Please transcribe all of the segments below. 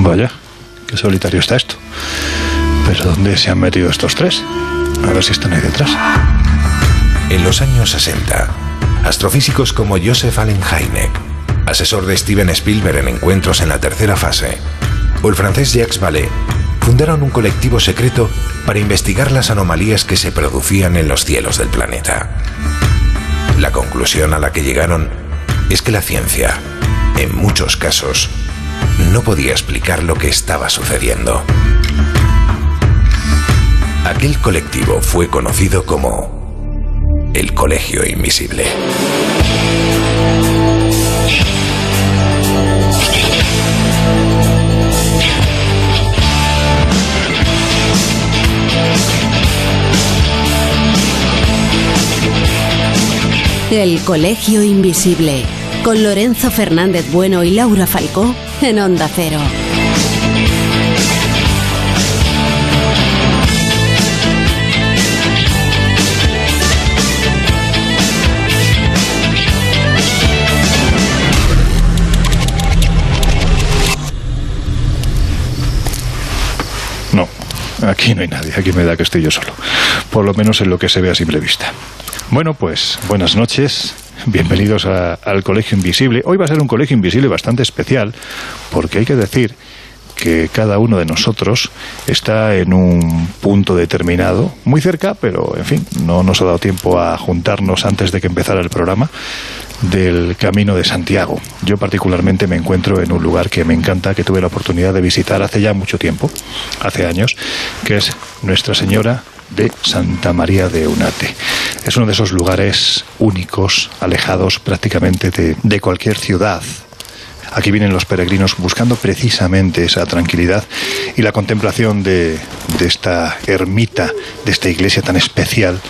Vaya, qué solitario está esto. Pero ¿dónde se han metido estos tres? A ver si están ahí detrás. En los años 60, astrofísicos como Joseph Allen Hynek, asesor de Steven Spielberg en encuentros en la tercera fase, o el francés Jacques Vallée, fundaron un colectivo secreto para investigar las anomalías que se producían en los cielos del planeta. La conclusión a la que llegaron es que la ciencia, en muchos casos, no podía explicar lo que estaba sucediendo. Aquel colectivo fue conocido como el Colegio Invisible. El Colegio Invisible, con Lorenzo Fernández Bueno y Laura Falcó en Onda Cero. No, aquí no hay nadie, aquí me da que estoy yo solo. Por lo menos en lo que se ve a simple vista. Bueno, pues buenas noches. Bienvenidos al Colegio Invisible. Hoy va a ser un Colegio Invisible bastante especial porque hay que decir que cada uno de nosotros está en un punto determinado, muy cerca, pero en fin, no nos ha dado tiempo a juntarnos antes de que empezara el programa del Camino de Santiago. Yo particularmente me encuentro en un lugar que me encanta, que tuve la oportunidad de visitar hace ya mucho tiempo, hace años, que es Nuestra Señora de Santa María de Unate. Es uno de esos lugares únicos, alejados prácticamente de, de cualquier ciudad. Aquí vienen los peregrinos buscando precisamente esa tranquilidad y la contemplación de, de esta ermita, de esta iglesia tan especial,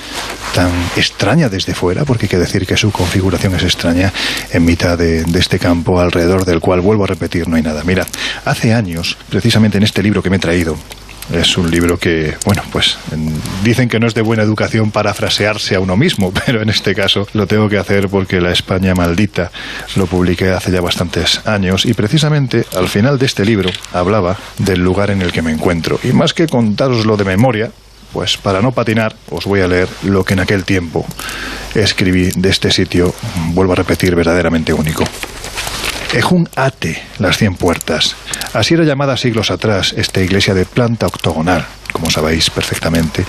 tan extraña desde fuera, porque hay que decir que su configuración es extraña, en mitad de, de este campo alrededor del cual, vuelvo a repetir, no hay nada. Mirad, hace años, precisamente en este libro que me he traído, es un libro que, bueno, pues en- dicen que no es de buena educación parafrasearse a uno mismo, pero en este caso lo tengo que hacer porque La España Maldita lo publiqué hace ya bastantes años y precisamente al final de este libro hablaba del lugar en el que me encuentro. Y más que contároslo de memoria, pues para no patinar os voy a leer lo que en aquel tiempo escribí de este sitio, vuelvo a repetir, verdaderamente único. Ejún Ate, las cien puertas. Así era llamada siglos atrás esta iglesia de planta octogonal. Como sabéis perfectamente,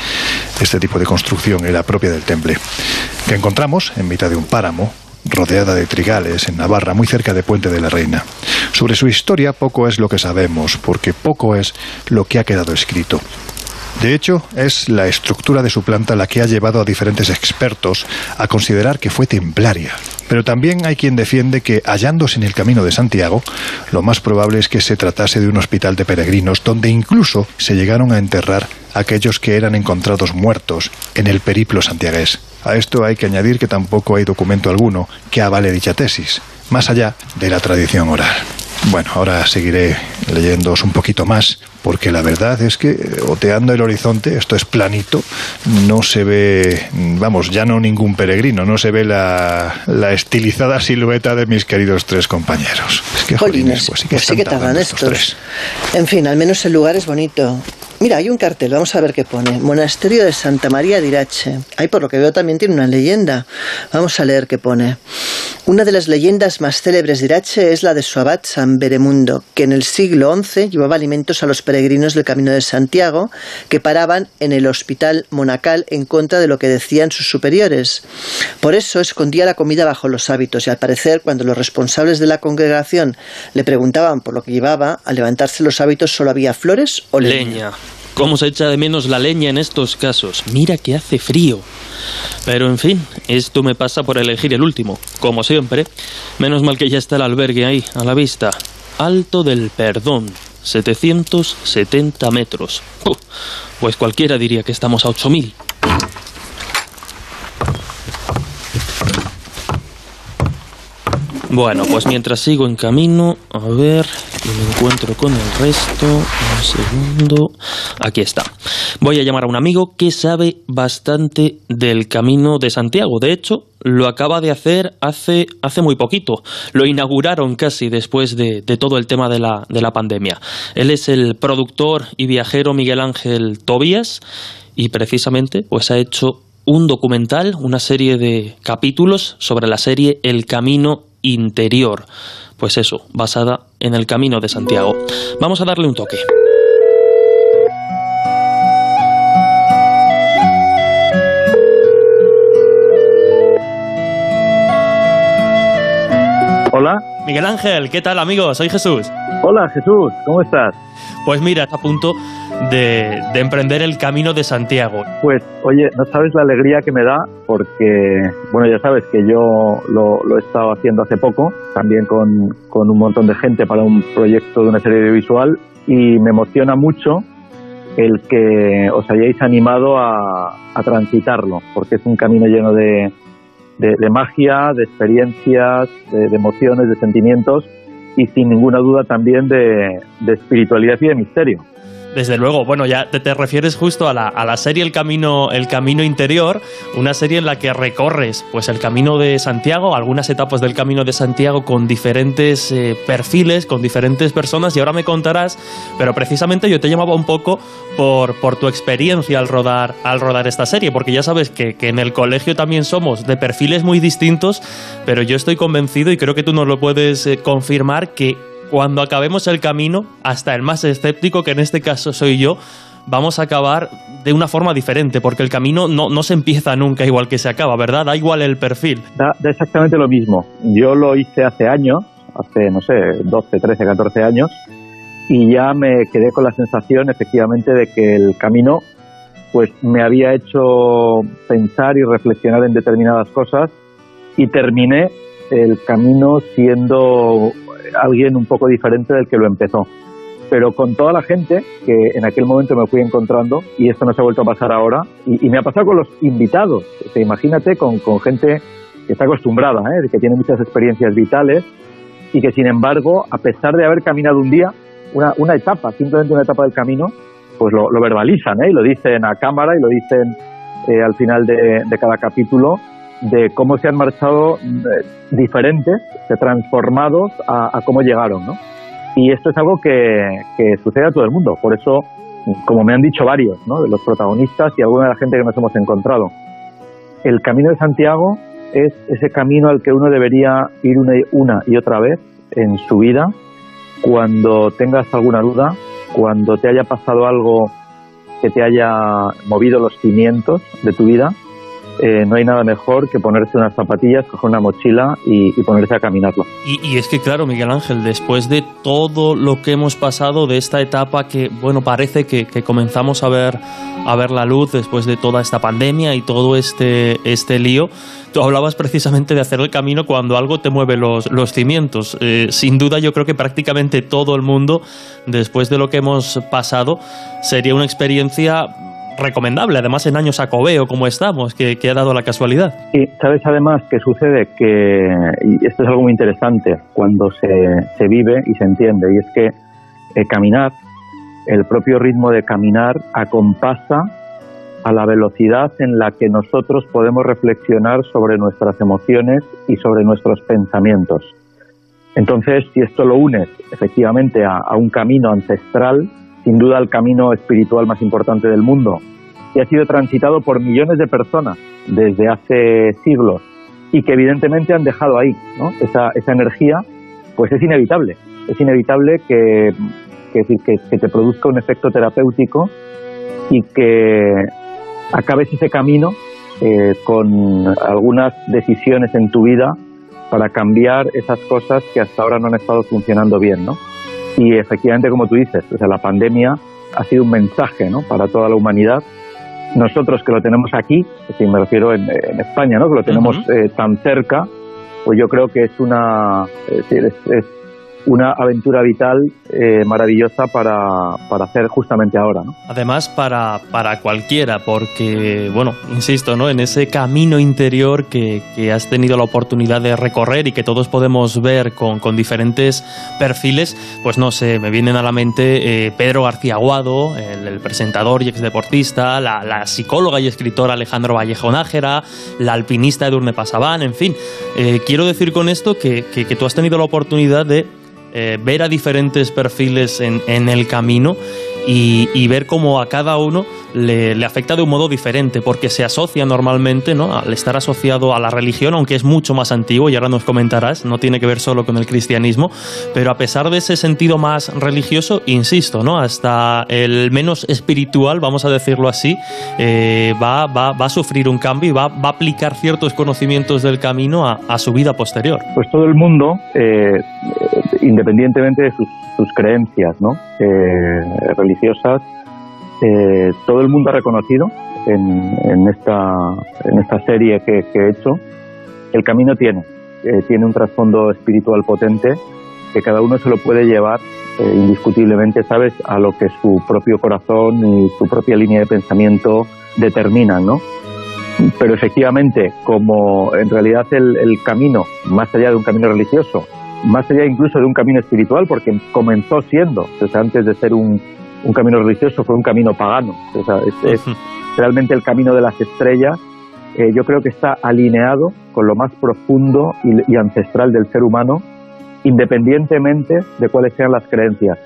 este tipo de construcción era propia del temple, que encontramos en mitad de un páramo, rodeada de trigales en Navarra, muy cerca de Puente de la Reina. Sobre su historia poco es lo que sabemos, porque poco es lo que ha quedado escrito. De hecho, es la estructura de su planta la que ha llevado a diferentes expertos a considerar que fue templaria. Pero también hay quien defiende que, hallándose en el camino de Santiago, lo más probable es que se tratase de un hospital de peregrinos donde incluso se llegaron a enterrar aquellos que eran encontrados muertos en el periplo santiagués. A esto hay que añadir que tampoco hay documento alguno que avale dicha tesis, más allá de la tradición oral. Bueno, ahora seguiré leyéndoos un poquito más, porque la verdad es que eh, oteando el horizonte, esto es planito, no se ve, mm, vamos, ya no ningún peregrino, no se ve la, la estilizada silueta de mis queridos tres compañeros. Es que, jolines, pues sí que, pues sí están que tardan estos. tres. En fin, al menos el lugar es bonito. Mira, hay un cartel, vamos a ver qué pone. Monasterio de Santa María de Irache. Ahí, por lo que veo, también tiene una leyenda. Vamos a leer qué pone. Una de las leyendas más célebres de Irache es la de su abad San Beremundo, que en el siglo XI llevaba alimentos a los peregrinos del Camino de Santiago, que paraban en el hospital monacal en contra de lo que decían sus superiores. Por eso escondía la comida bajo los hábitos y al parecer cuando los responsables de la congregación le preguntaban por lo que llevaba, al levantarse los hábitos solo había flores o leña. Leña. ¿Cómo se echa de menos la leña en estos casos? Mira que hace frío. Pero en fin, esto me pasa por elegir el último, como siempre. Menos mal que ya está el albergue ahí, a la vista. Alto del Perdón, 770 metros. Pues cualquiera diría que estamos a 8000. Bueno, pues mientras sigo en camino, a ver, me encuentro con el resto. Un segundo. Aquí está. Voy a llamar a un amigo que sabe bastante del camino de Santiago. De hecho, lo acaba de hacer hace, hace muy poquito. Lo inauguraron casi después de, de todo el tema de la, de la pandemia. Él es el productor y viajero Miguel Ángel Tobías y precisamente pues ha hecho un documental, una serie de capítulos sobre la serie El Camino interior. Pues eso, basada en el camino de Santiago. Vamos a darle un toque. Hola. Miguel Ángel, ¿qué tal amigo? Soy Jesús. Hola Jesús, ¿cómo estás? Pues mira, a punto de, de, emprender el camino de Santiago. Pues oye, no sabes la alegría que me da porque, bueno, ya sabes que yo lo, lo he estado haciendo hace poco, también con, con, un montón de gente para un proyecto de una serie audiovisual y me emociona mucho el que os hayáis animado a, a transitarlo, porque es un camino lleno de, de, magia, de experiencias, de, emociones, de sentimientos y sin ninguna duda también de, espiritualidad y de misterio. Desde luego, bueno, ya te, te refieres justo a la, a la, serie el camino, el camino Interior, una serie en la que recorres pues, el Camino de Santiago, algunas etapas del Camino de Santiago con diferentes eh, perfiles, con diferentes personas, y ahora me contarás, pero precisamente yo te llamaba un poco por, por tu experiencia al rodar, al rodar esta serie, porque ya sabes que, que en el colegio también somos de perfiles muy distintos, pero yo estoy convencido, y creo que tú nos lo puedes eh, confirmar, que cuando acabemos el camino, hasta el más escéptico, que en este caso soy yo, vamos a acabar de una forma diferente, porque el camino no, no se empieza nunca igual que se acaba, ¿verdad? Da igual el perfil. Da, exactamente lo mismo. Yo lo hice hace años, hace, no sé, 12, 13, 14 años, y ya me quedé con la sensación, efectivamente, de que el camino pues me había hecho pensar y reflexionar en determinadas cosas y terminé el camino siendo alguien un poco diferente del que lo empezó. Pero con toda la gente que en aquel momento me fui encontrando, y esto no se ha vuelto a pasar ahora, y, me ha pasado con los invitados. O imagínate con, con, gente que está acostumbrada, ¿eh? que tiene muchas experiencias vitales, y que sin embargo, a pesar de haber caminado un día, una, una etapa, simplemente una etapa del camino, pues lo, lo verbalizan, ¿eh? y lo dicen a cámara, y lo dicen eh, al final de cada capítulo, de cómo se han marchado eh, diferentes, transformados a, a, cómo llegaron, ¿no? Y esto es algo que, sucede a todo el mundo, por eso, como me han dicho varios, ¿no? De los protagonistas y alguna de la gente que nos hemos encontrado. El camino de Santiago es ese camino al que uno debería ir una una y otra vez en su vida cuando tengas alguna duda, cuando te haya pasado algo que te haya movido los cimientos de tu vida eh, no hay nada mejor que ponerse unas zapatillas, coger una mochila y, ponerse a caminarlo. Y, es que, claro, Miguel Ángel, después de todo lo que hemos pasado, de esta etapa que, bueno, parece que, que comenzamos a ver, a ver la luz después de toda esta pandemia y todo este, este lío, tú hablabas precisamente de hacer el camino cuando algo te mueve los, los cimientos. Eh, sin duda, yo creo que prácticamente todo el mundo, después de lo que hemos pasado, sería una experiencia recomendable, además en años acobeo como estamos, que, ha dado la casualidad. Y sabes además que sucede que, y esto es algo muy interesante, cuando se, se vive y se entiende, y es que eh, caminar, el propio ritmo de caminar acompasa a la velocidad en la que nosotros podemos reflexionar sobre nuestras emociones y sobre nuestros pensamientos. Entonces, si esto lo unes efectivamente a, a un camino ancestral, sin duda el camino espiritual más importante del mundo, y ha sido transitado por millones de personas desde hace siglos y que evidentemente han dejado ahí ¿no? esa, esa energía, pues es inevitable. Es inevitable que, que, que, que te produzca un efecto terapéutico y que acabes ese camino eh, con algunas decisiones en tu vida para cambiar esas cosas que hasta ahora no han estado funcionando bien, ¿no? Y efectivamente, como tú dices, o sea, la pandemia ha sido un mensaje ¿no? para toda la humanidad. Nosotros que lo tenemos aquí, si me refiero en, en, España, ¿no? que lo tenemos uh -huh. eh, tan cerca, pues yo creo que es una es, es, una aventura vital eh, maravillosa para, para, hacer justamente ahora. Además, para, para cualquiera, porque, bueno, insisto, ¿no? en ese camino interior que, que, has tenido la oportunidad de recorrer y que todos podemos ver con, con diferentes perfiles, pues no sé, me vienen a la mente eh, Pedro García Aguado, el, presentador y exdeportista, la, la psicóloga y escritora Alejandro Vallejo Nájera, la alpinista Edurne Pasaban, en fin. Eh, quiero decir con esto que, que tú has tenido la oportunidad de eh, ver a diferentes perfiles en, en el camino y, y, ver cómo a cada uno le, le, afecta de un modo diferente, porque se asocia normalmente, ¿no? Al estar asociado a la religión, aunque es mucho más antiguo, y ahora nos comentarás, no tiene que ver solo con el cristianismo, pero a pesar de ese sentido más religioso, insisto, ¿no? Hasta el menos espiritual, vamos a decirlo así, eh, va, va, va, a sufrir un cambio y va, va, a aplicar ciertos conocimientos del camino a, a su vida posterior. Pues todo el mundo, eh, independientemente de sus, sus creencias, ¿no? Eh, religiosas, eh, todo el mundo ha reconocido en, en, esta, en esta serie que, que, he hecho, el camino tiene, eh, tiene un trasfondo espiritual potente que cada uno se lo puede llevar eh, indiscutiblemente, ¿sabes?, a lo que su propio corazón y su propia línea de pensamiento determinan, ¿no? Pero efectivamente, como en realidad el, el camino, más allá de un camino religioso, más allá incluso de un camino espiritual, porque comenzó siendo, o sea, antes de ser un, un camino religioso, fue un camino pagano. O sea, es, es realmente el camino de las estrellas. Eh, yo creo que está alineado con lo más profundo y, y, ancestral del ser humano, independientemente de cuáles sean las creencias.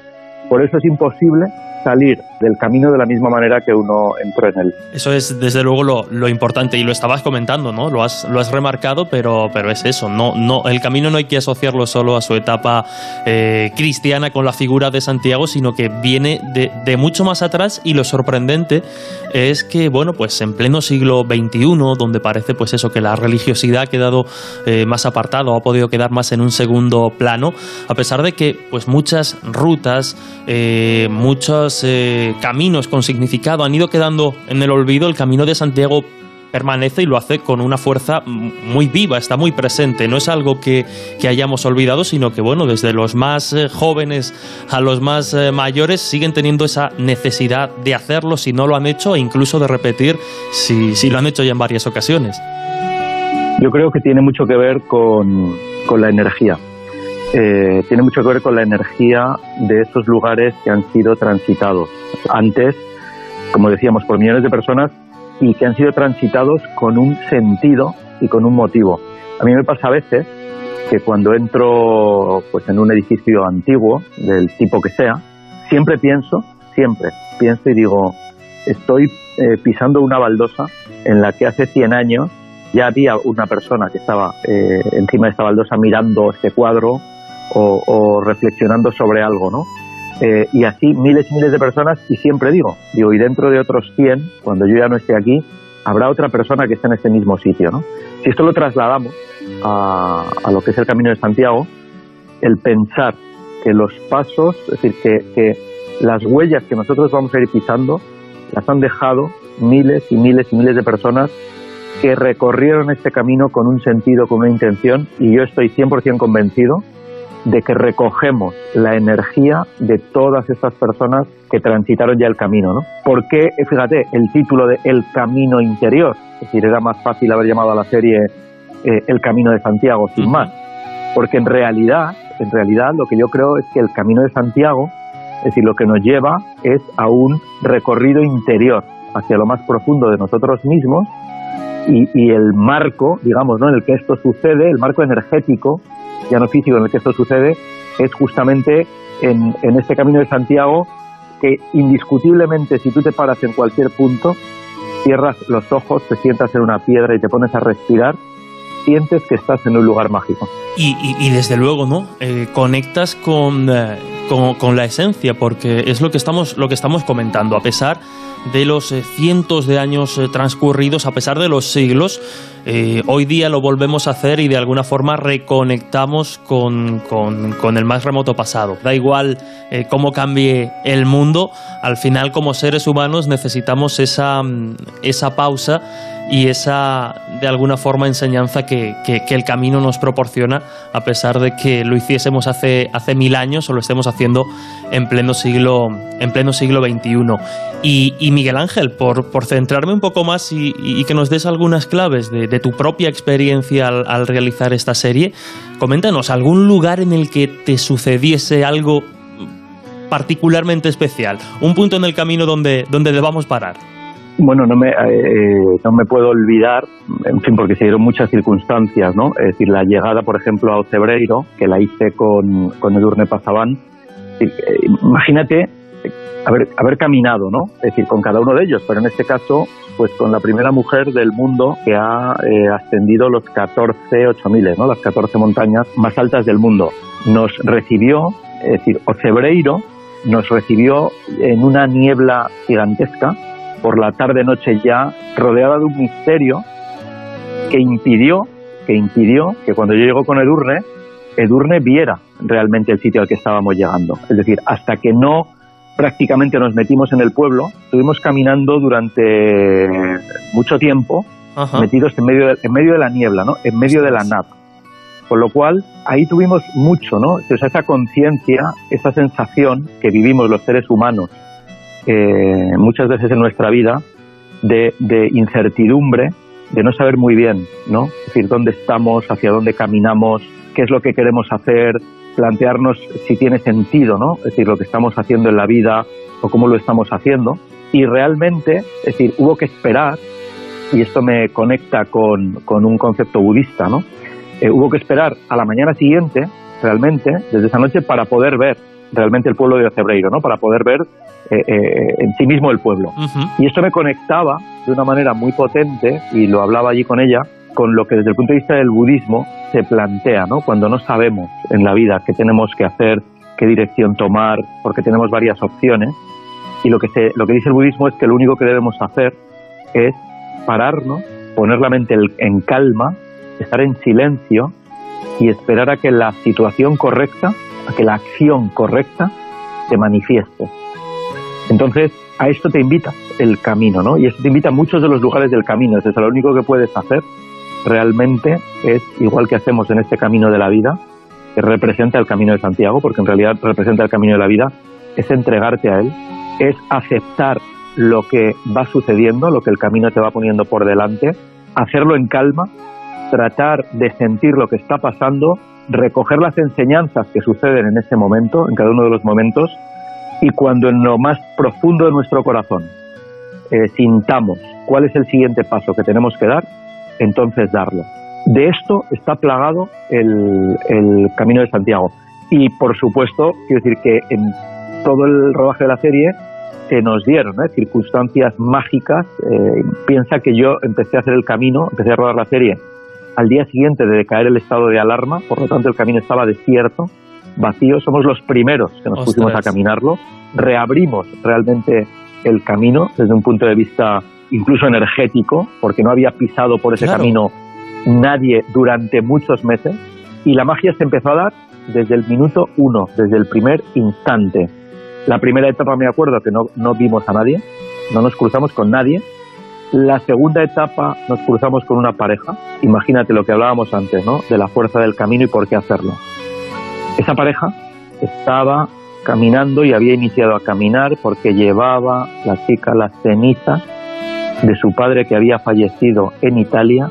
Por eso es imposible salir del camino de la misma manera que uno entró en él. Eso es desde luego lo, importante y lo estabas comentando, ¿no? Lo has, lo has remarcado, pero, pero es eso, no, no, el camino no hay que asociarlo solo a su etapa eh, cristiana con la figura de Santiago, sino que viene de, mucho más atrás y lo sorprendente es que, bueno, pues en pleno siglo XXI, donde parece pues eso, que la religiosidad ha quedado eh, más apartado, ha podido quedar más en un segundo plano, a pesar de que pues muchas rutas, eh, muchos caminos con significado han ido quedando en el olvido, el camino de Santiago permanece y lo hace con una fuerza muy viva, está muy presente. No es algo que, que hayamos olvidado, sino que, bueno, desde los más eh, jóvenes a los más eh, mayores siguen teniendo esa necesidad de hacerlo si no lo han hecho e incluso de repetir si, si lo han hecho ya en varias ocasiones. Yo creo que tiene mucho que ver con, con la energía. Eh, tiene mucho que ver con la energía de esos lugares que han sido transitados antes, como decíamos, por millones de personas y que han sido transitados con un sentido y con un motivo. A mí me pasa a veces que cuando entro pues en un edificio antiguo, del tipo que sea, siempre pienso, siempre pienso y digo, estoy eh, pisando una baldosa en la que hace 100 años ya había una persona que estaba eh, encima de esta baldosa mirando este cuadro o, reflexionando sobre algo, ¿no? Eh, y así miles y miles de personas y siempre digo, digo, y dentro de otros 100, cuando yo ya no esté aquí, habrá otra persona que esté en este mismo sitio, ¿no? Si esto lo trasladamos a, a lo que es el Camino de Santiago, el pensar que los pasos, es decir, que, que las huellas que nosotros vamos a ir pisando, las han dejado miles y miles y miles de personas que recorrieron este camino con un sentido, con una intención, y yo estoy 100% convencido de que recogemos la energía de todas estas personas que transitaron ya el camino, ¿no? Porque, fíjate, el título de El Camino Interior, es decir, era más fácil haber llamado a la serie eh, El Camino de Santiago, sin más, porque en realidad, en realidad lo que yo creo es que el Camino de Santiago, es decir, lo que nos lleva es a un recorrido interior, hacia lo más profundo de nosotros mismos, y, y, el marco, digamos, ¿no? en el que esto sucede, el marco energético, ya no físico, en el que esto sucede, es justamente en, en este camino de Santiago que indiscutiblemente si tú te paras en cualquier punto, cierras los ojos, te sientas en una piedra y te pones a respirar, sientes que estás en un lugar mágico. Y, y, y desde luego, ¿no? Eh, conectas con, eh, con, con, la esencia, porque es lo que estamos, lo que estamos comentando. A pesar de los eh, cientos de años eh, transcurridos, a pesar de los siglos, eh, hoy día lo volvemos a hacer y de alguna forma reconectamos con, el más remoto pasado. Da igual eh, cómo cambie el mundo, al final como seres humanos necesitamos esa, esa pausa y esa, de alguna forma, enseñanza que, el camino nos proporciona, a pesar de que lo hiciésemos hace, hace mil años o lo estemos haciendo en pleno siglo, en pleno siglo XXI. Y, Miguel Ángel, por, por, centrarme un poco más y, que nos des algunas claves de, tu propia experiencia al, realizar esta serie, coméntanos algún lugar en el que te sucediese algo particularmente especial, un punto en el camino donde, donde debamos parar. Bueno, no me, eh, no me puedo olvidar, en fin, porque se dieron muchas circunstancias, ¿no? Es decir, la llegada, por ejemplo, a Ocebreiro, que la hice con, con Edurne Pasaban. Eh, imagínate haber, haber caminado, ¿no? Es decir, con cada uno de ellos, pero en este caso, pues con la primera mujer del mundo que ha eh, ascendido los 14 8000, ¿no? Las 14 montañas más altas del mundo. Nos recibió, es decir, Ocebreiro nos recibió en una niebla gigantesca, por la tarde-noche ya, rodeada de un misterio que impidió, que impidió que cuando yo llego con Edurne, Edurne viera realmente el sitio al que estábamos llegando. Es decir, hasta que no prácticamente nos metimos en el pueblo, estuvimos caminando durante mucho tiempo, metidos en medio, de, en medio de la niebla, ¿no? en medio de la nada. Con lo cual, ahí tuvimos mucho, ¿no? esa conciencia, esa sensación que vivimos los seres humanos eh, muchas veces en nuestra vida de, incertidumbre, de no saber muy bien, ¿no? Es decir, dónde estamos, hacia dónde caminamos, qué es lo que queremos hacer, plantearnos si tiene sentido, ¿no? Es decir, lo que estamos haciendo en la vida o cómo lo estamos haciendo. Y realmente, es decir, hubo que esperar, y esto me conecta con, un concepto budista, ¿no? Eh, hubo que esperar a la mañana siguiente, realmente, desde esa noche, para poder ver realmente el pueblo de Ocebreiro, ¿no? Para poder ver eh, eh, en sí mismo el pueblo. Y esto me conectaba de una manera muy potente, y lo hablaba allí con ella, con lo que desde el punto de vista del budismo se plantea, ¿no? Cuando no sabemos en la vida qué tenemos que hacer, qué dirección tomar, porque tenemos varias opciones. Y lo que, se, lo que dice el budismo es que lo único que debemos hacer es pararnos, poner la mente en calma, estar en silencio y esperar a que la situación correcta, a que la acción correcta se manifieste. Entonces, a esto te invita el camino, ¿no? Y esto te invita a muchos de los lugares del camino. Es lo único que puedes hacer realmente es, igual que hacemos en este camino de la vida, que representa el camino de Santiago, porque en realidad representa el camino de la vida, es entregarte a él, es aceptar lo que va sucediendo, lo que el camino te va poniendo por delante, hacerlo en calma, tratar de sentir lo que está pasando, recoger las enseñanzas que suceden en ese momento, en cada uno de los momentos, y cuando en lo más profundo de nuestro corazón eh, sintamos cuál es el siguiente paso que tenemos que dar, entonces darlo. De esto está plagado el, Camino de Santiago. Y por supuesto, quiero decir que en todo el rodaje de la serie se nos dieron ¿eh? circunstancias mágicas. Eh, piensa que yo empecé a hacer el camino, empecé a rodar la serie al día siguiente de caer el estado de alarma, por lo tanto el camino estaba desierto, vacío, somos los primeros que nos pusimos a caminarlo, reabrimos realmente el camino desde un punto de vista incluso energético, porque no había pisado por ese camino nadie durante muchos meses, y la magia se empezó a dar desde el minuto uno, desde el primer instante. La primera etapa me acuerdo que no, no vimos a nadie, no nos cruzamos con nadie. La segunda etapa nos cruzamos con una pareja. Imagínate lo que hablábamos antes, ¿no? De la fuerza del camino y por qué hacerlo. Esa pareja estaba caminando y había iniciado a caminar porque llevaba la chica las cenizas de su padre que había fallecido en Italia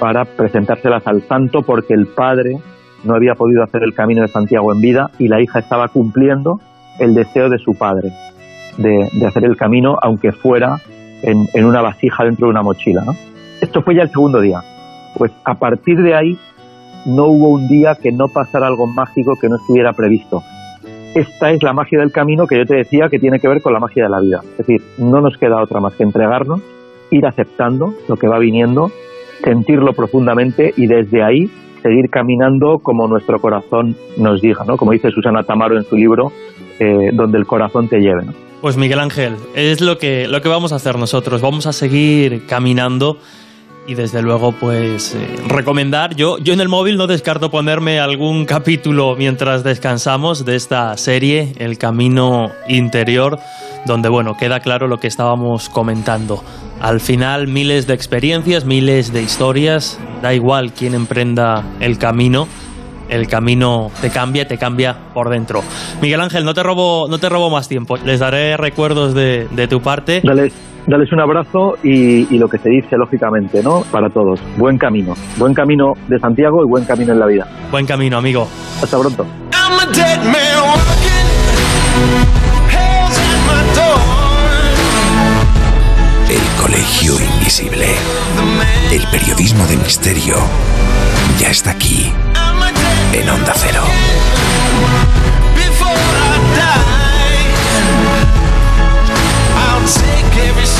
para presentárselas al santo porque el padre no había podido hacer el camino de Santiago en vida y la hija estaba cumpliendo el deseo de su padre de, hacer el camino aunque fuera en, en, una vasija dentro de una mochila. Esto fue ya el segundo día. Pues a partir de ahí no hubo un día que no pasara algo mágico que no estuviera previsto. Esta es la magia del camino que yo te decía que tiene que ver con la magia de la vida. Es decir, no nos queda otra más que entregarnos, ir aceptando lo que va viniendo, sentirlo profundamente y desde ahí seguir caminando como nuestro corazón nos diga, ¿no? Como dice Susana Tamaro en su libro, eh, donde el corazón te lleve, Pues Miguel Ángel, es lo que, lo que vamos a hacer nosotros. Vamos a seguir caminando y desde luego pues eh, recomendar yo yo en el móvil no descarto ponerme algún capítulo mientras descansamos de esta serie El camino interior donde bueno queda claro lo que estábamos comentando al final miles de experiencias miles de historias da igual quién emprenda el camino el camino te cambia, te cambia por dentro. Miguel Ángel, no te robo, no te robo más tiempo. Les daré recuerdos de, de tu parte. Dale Dales un abrazo y, lo que se dice, lógicamente, ¿no? Para todos. Buen camino. Buen camino de Santiago y buen camino en la vida. Buen camino, amigo. Hasta pronto. El Colegio Invisible. El periodismo de misterio ya está aquí. En Onda Cero.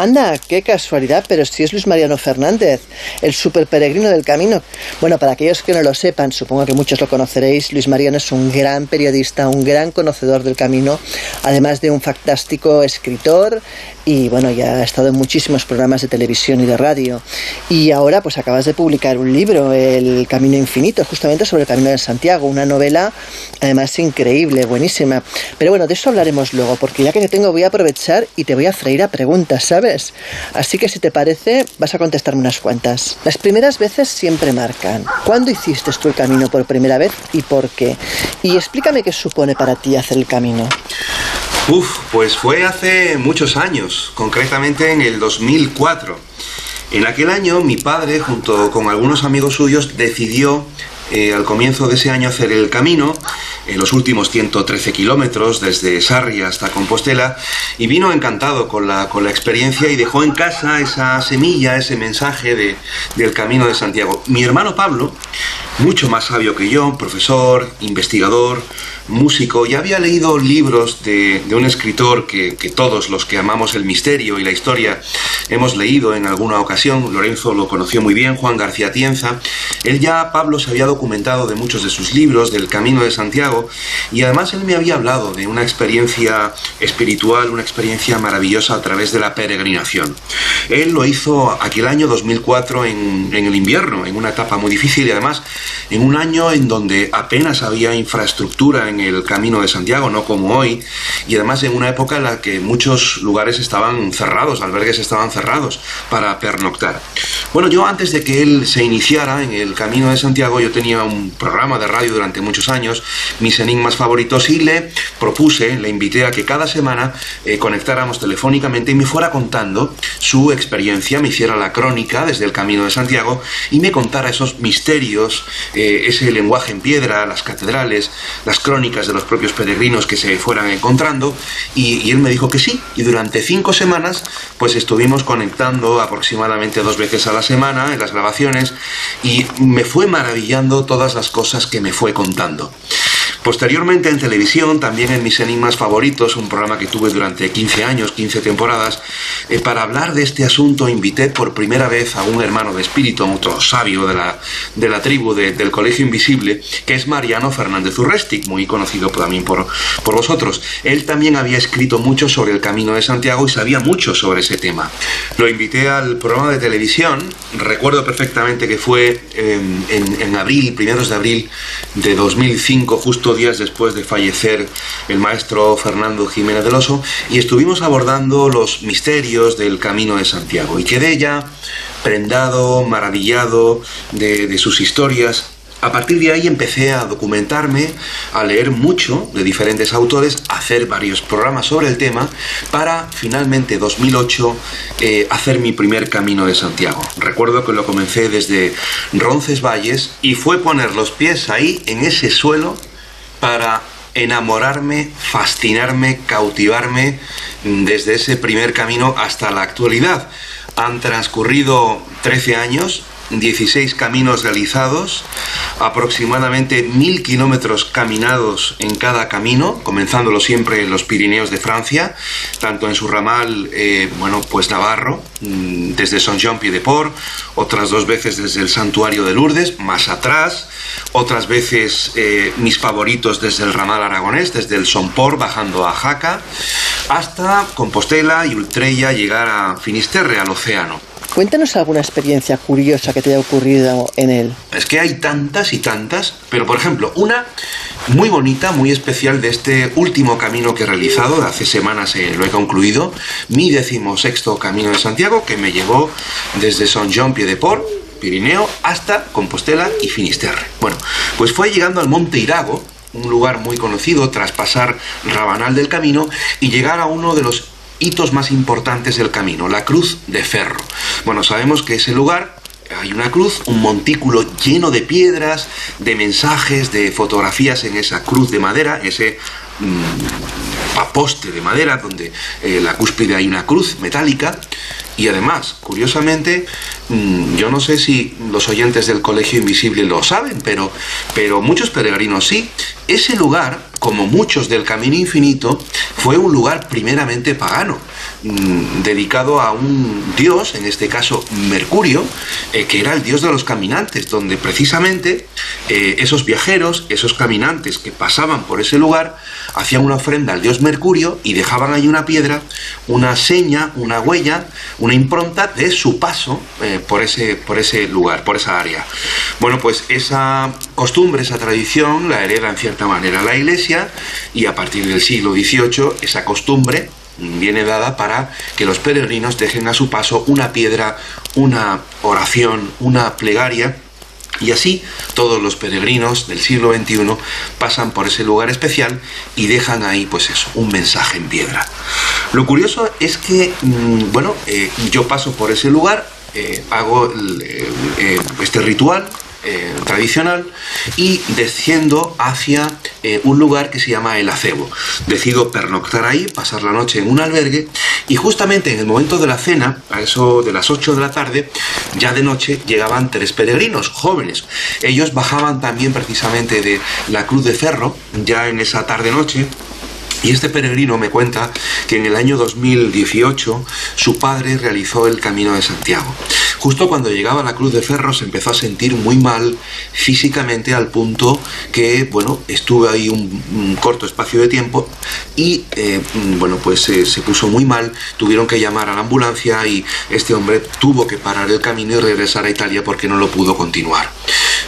Anda, qué casualidad, pero si es Luis Mariano Fernández, el super peregrino del camino. Bueno, para aquellos que no lo sepan, supongo que muchos lo conoceréis, Luis Mariano es un gran periodista, un gran conocedor del camino, además de un fantástico escritor y bueno, ya ha estado en muchísimos programas de televisión y de radio. Y ahora pues acabas de publicar un libro, El Camino Infinito, justamente sobre el Camino de Santiago, una novela además increíble, buenísima. Pero bueno, de eso hablaremos luego, porque ya que te tengo voy a aprovechar y te voy a freír a preguntas, ¿sabes? Así que si te parece, vas a contestarme unas cuantas. Las primeras veces siempre marcan. ¿Cuándo hiciste tú el camino por primera vez y por qué? Y explícame qué supone para ti hacer el camino. Uf, pues fue hace muchos años, concretamente en el 2004. En aquel año mi padre, junto con algunos amigos suyos, decidió eh, al comienzo de ese año hacer el camino, en los últimos 113 kilómetros, desde Sarria hasta Compostela, y vino encantado con la, con la experiencia y dejó en casa esa semilla, ese mensaje de, del camino de Santiago. Mi hermano Pablo, mucho más sabio que yo, profesor, investigador, músico, ya había leído libros de, un escritor que, todos los que amamos el misterio y la historia hemos leído en alguna ocasión, Lorenzo lo conoció muy bien, Juan García Tienza, él ya, Pablo, se había documentado de muchos de sus libros, del Camino de Santiago, y además él me había hablado de una experiencia espiritual, una experiencia maravillosa a través de la peregrinación. Él lo hizo aquel año 2004 en, en el invierno, en una etapa muy difícil y además en un año en donde apenas había infraestructura en el Camino de Santiago, no como hoy, y además en una época en la que muchos lugares estaban cerrados, albergues estaban cerrados para pernoctar. Bueno, yo antes de que él se iniciara en el Camino de Santiago, yo tenía un programa de radio durante muchos años, mis enigmas favoritos, y le propuse, le invité a que cada semana eh, conectáramos telefónicamente y me fuera contando su experiencia, me hiciera la crónica desde el Camino de Santiago y me contara esos misterios, eh, ese lenguaje en piedra, las catedrales, las crónicas, de los propios peregrinos que se fueran encontrando y, él me dijo que sí y durante cinco semanas pues estuvimos conectando aproximadamente dos veces a la semana en las grabaciones y me fue maravillando todas las cosas que me fue contando. Posteriormente en televisión, también en mis enigmas favoritos, un programa que tuve durante 15 años, 15 temporadas, eh, para hablar de este asunto invité por primera vez a un hermano de espíritu, otro sabio de la, de la tribu del Colegio Invisible, que es Mariano Fernández Urresti, muy conocido también por, por vosotros. Él también había escrito mucho sobre el Camino de Santiago y sabía mucho sobre ese tema. Lo invité al programa de televisión, recuerdo perfectamente que fue en, en, en abril, primeros de abril de 2005, justo días después de fallecer el maestro Fernando Jiménez del Oso, y estuvimos abordando los misterios del Camino de Santiago. Y quedé ya prendado, maravillado de, sus historias a partir de ahí empecé a documentarme, a leer mucho de diferentes autores, a hacer varios programas sobre el tema para finalmente 2008 eh, hacer mi primer camino de Santiago. Recuerdo que lo comencé desde Roncesvalles y fue poner los pies ahí en ese suelo para enamorarme, fascinarme, cautivarme desde ese primer camino hasta la actualidad. Han transcurrido 13 años 16 caminos realizados, aproximadamente mil kilómetros caminados en cada camino, comenzándolo siempre en los Pirineos de Francia, tanto en su ramal, eh, bueno, pues Navarro, mm, desde Saint-Jean-Pied-de-Port, otras dos veces desde el Santuario de Lourdes, más atrás, otras veces eh, mis favoritos desde el ramal aragonés, desde el Somport, bajando a Jaca, hasta Compostela y Ultrella, llegar a Finisterre, al océano. Cuéntanos alguna experiencia curiosa que te haya ocurrido en él. Es que hay tantas y tantas, pero por ejemplo, una muy bonita, muy especial de este último camino que he realizado, hace semanas eh, lo he concluido, mi decimosexto camino de Santiago, que me llevó desde Son Jean Pied-de-Port, Pirineo, hasta Compostela y Finisterre. Bueno, pues fue llegando al Monte Irago, un lugar muy conocido, tras pasar Rabanal del Camino y llegar a uno de los hitos más importantes del camino, la Cruz de Ferro. Bueno, sabemos que ese lugar hay una cruz, un montículo lleno de piedras, de mensajes, de fotografías en esa cruz de madera, ese mm, paposte de madera donde eh, la cúspide hay una cruz metálica y además, curiosamente, mm, yo no sé si los oyentes del Colegio Invisible lo saben, pero, pero muchos peregrinos sí. Ese lugar, como muchos del Camino Infinito, fue un lugar primeramente pagano, mm, dedicado a un dios, en este caso Mercurio, eh, que era el dios de los caminantes, donde precisamente eh, esos viajeros, esos caminantes que pasaban por ese lugar, hacían una ofrenda al dios Mercurio y dejaban ahí una piedra, una seña, una huella, una impronta de su paso eh, por, ese, por ese lugar, por esa área. Bueno, pues esa costumbre, esa tradición la hereda en cierta manera la Iglesia y a partir del siglo XVIII esa costumbre viene dada para que los peregrinos dejen a su paso una piedra, una oración, una plegaria y así todos los peregrinos del siglo XXI pasan por ese lugar especial y dejan ahí, pues eso, un mensaje en piedra. Lo curioso es que, mm, bueno, eh, yo paso por ese lugar, eh, hago eh, este ritual, eh, tradicional y desciendo hacia eh, un lugar que se llama el acebo. Decido pernoctar ahí, pasar la noche en un albergue y justamente en el momento de la cena, a eso de las 8 de la tarde, ya de noche llegaban tres peregrinos jóvenes. Ellos bajaban también precisamente de la Cruz de Ferro, ya en esa tarde-noche, y este peregrino me cuenta que en el año 2018 su padre realizó el Camino de Santiago. Justo cuando llegaba a la Cruz de Ferro se empezó a sentir muy mal físicamente al punto que, bueno, estuve ahí un, corto espacio de tiempo y, eh, bueno, pues se puso muy mal, tuvieron que llamar a la ambulancia y este hombre tuvo que parar el camino y regresar a Italia porque no lo pudo continuar.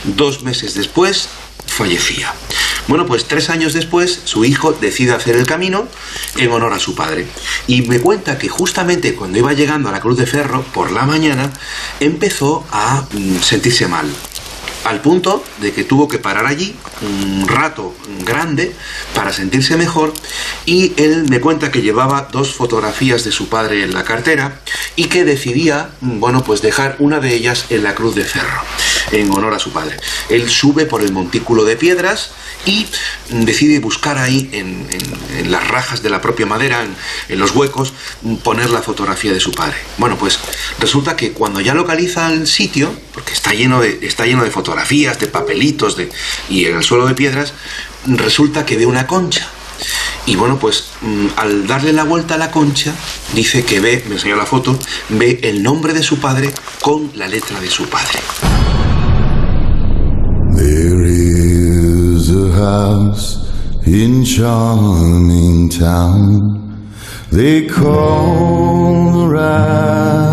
Dos meses después fallecía. Bueno, pues tres años después su hijo decide hacer el camino en honor a su padre. Y me cuenta que justamente cuando iba llegando a la Cruz de Ferro por la mañana empezó a mm, sentirse mal al punto de que tuvo que parar allí un rato grande para sentirse mejor y él me cuenta que llevaba dos fotografías de su padre en la cartera y que decidía, bueno, pues dejar una de ellas en la cruz de ferro en honor a su padre. Él sube por el montículo de piedras y decide buscar ahí en, las rajas de la propia madera, en, los huecos, poner la fotografía de su padre. Bueno, pues resulta que cuando ya localiza el sitio, porque está lleno está lleno de fotografías, de papelitos de, y en el suelo de piedras, resulta que ve una concha. Y bueno, pues mm, al darle la vuelta a la concha, dice que ve, me enseñó la foto, ve el nombre de su padre con la letra de su padre. There is a house in charming town. They call the rising.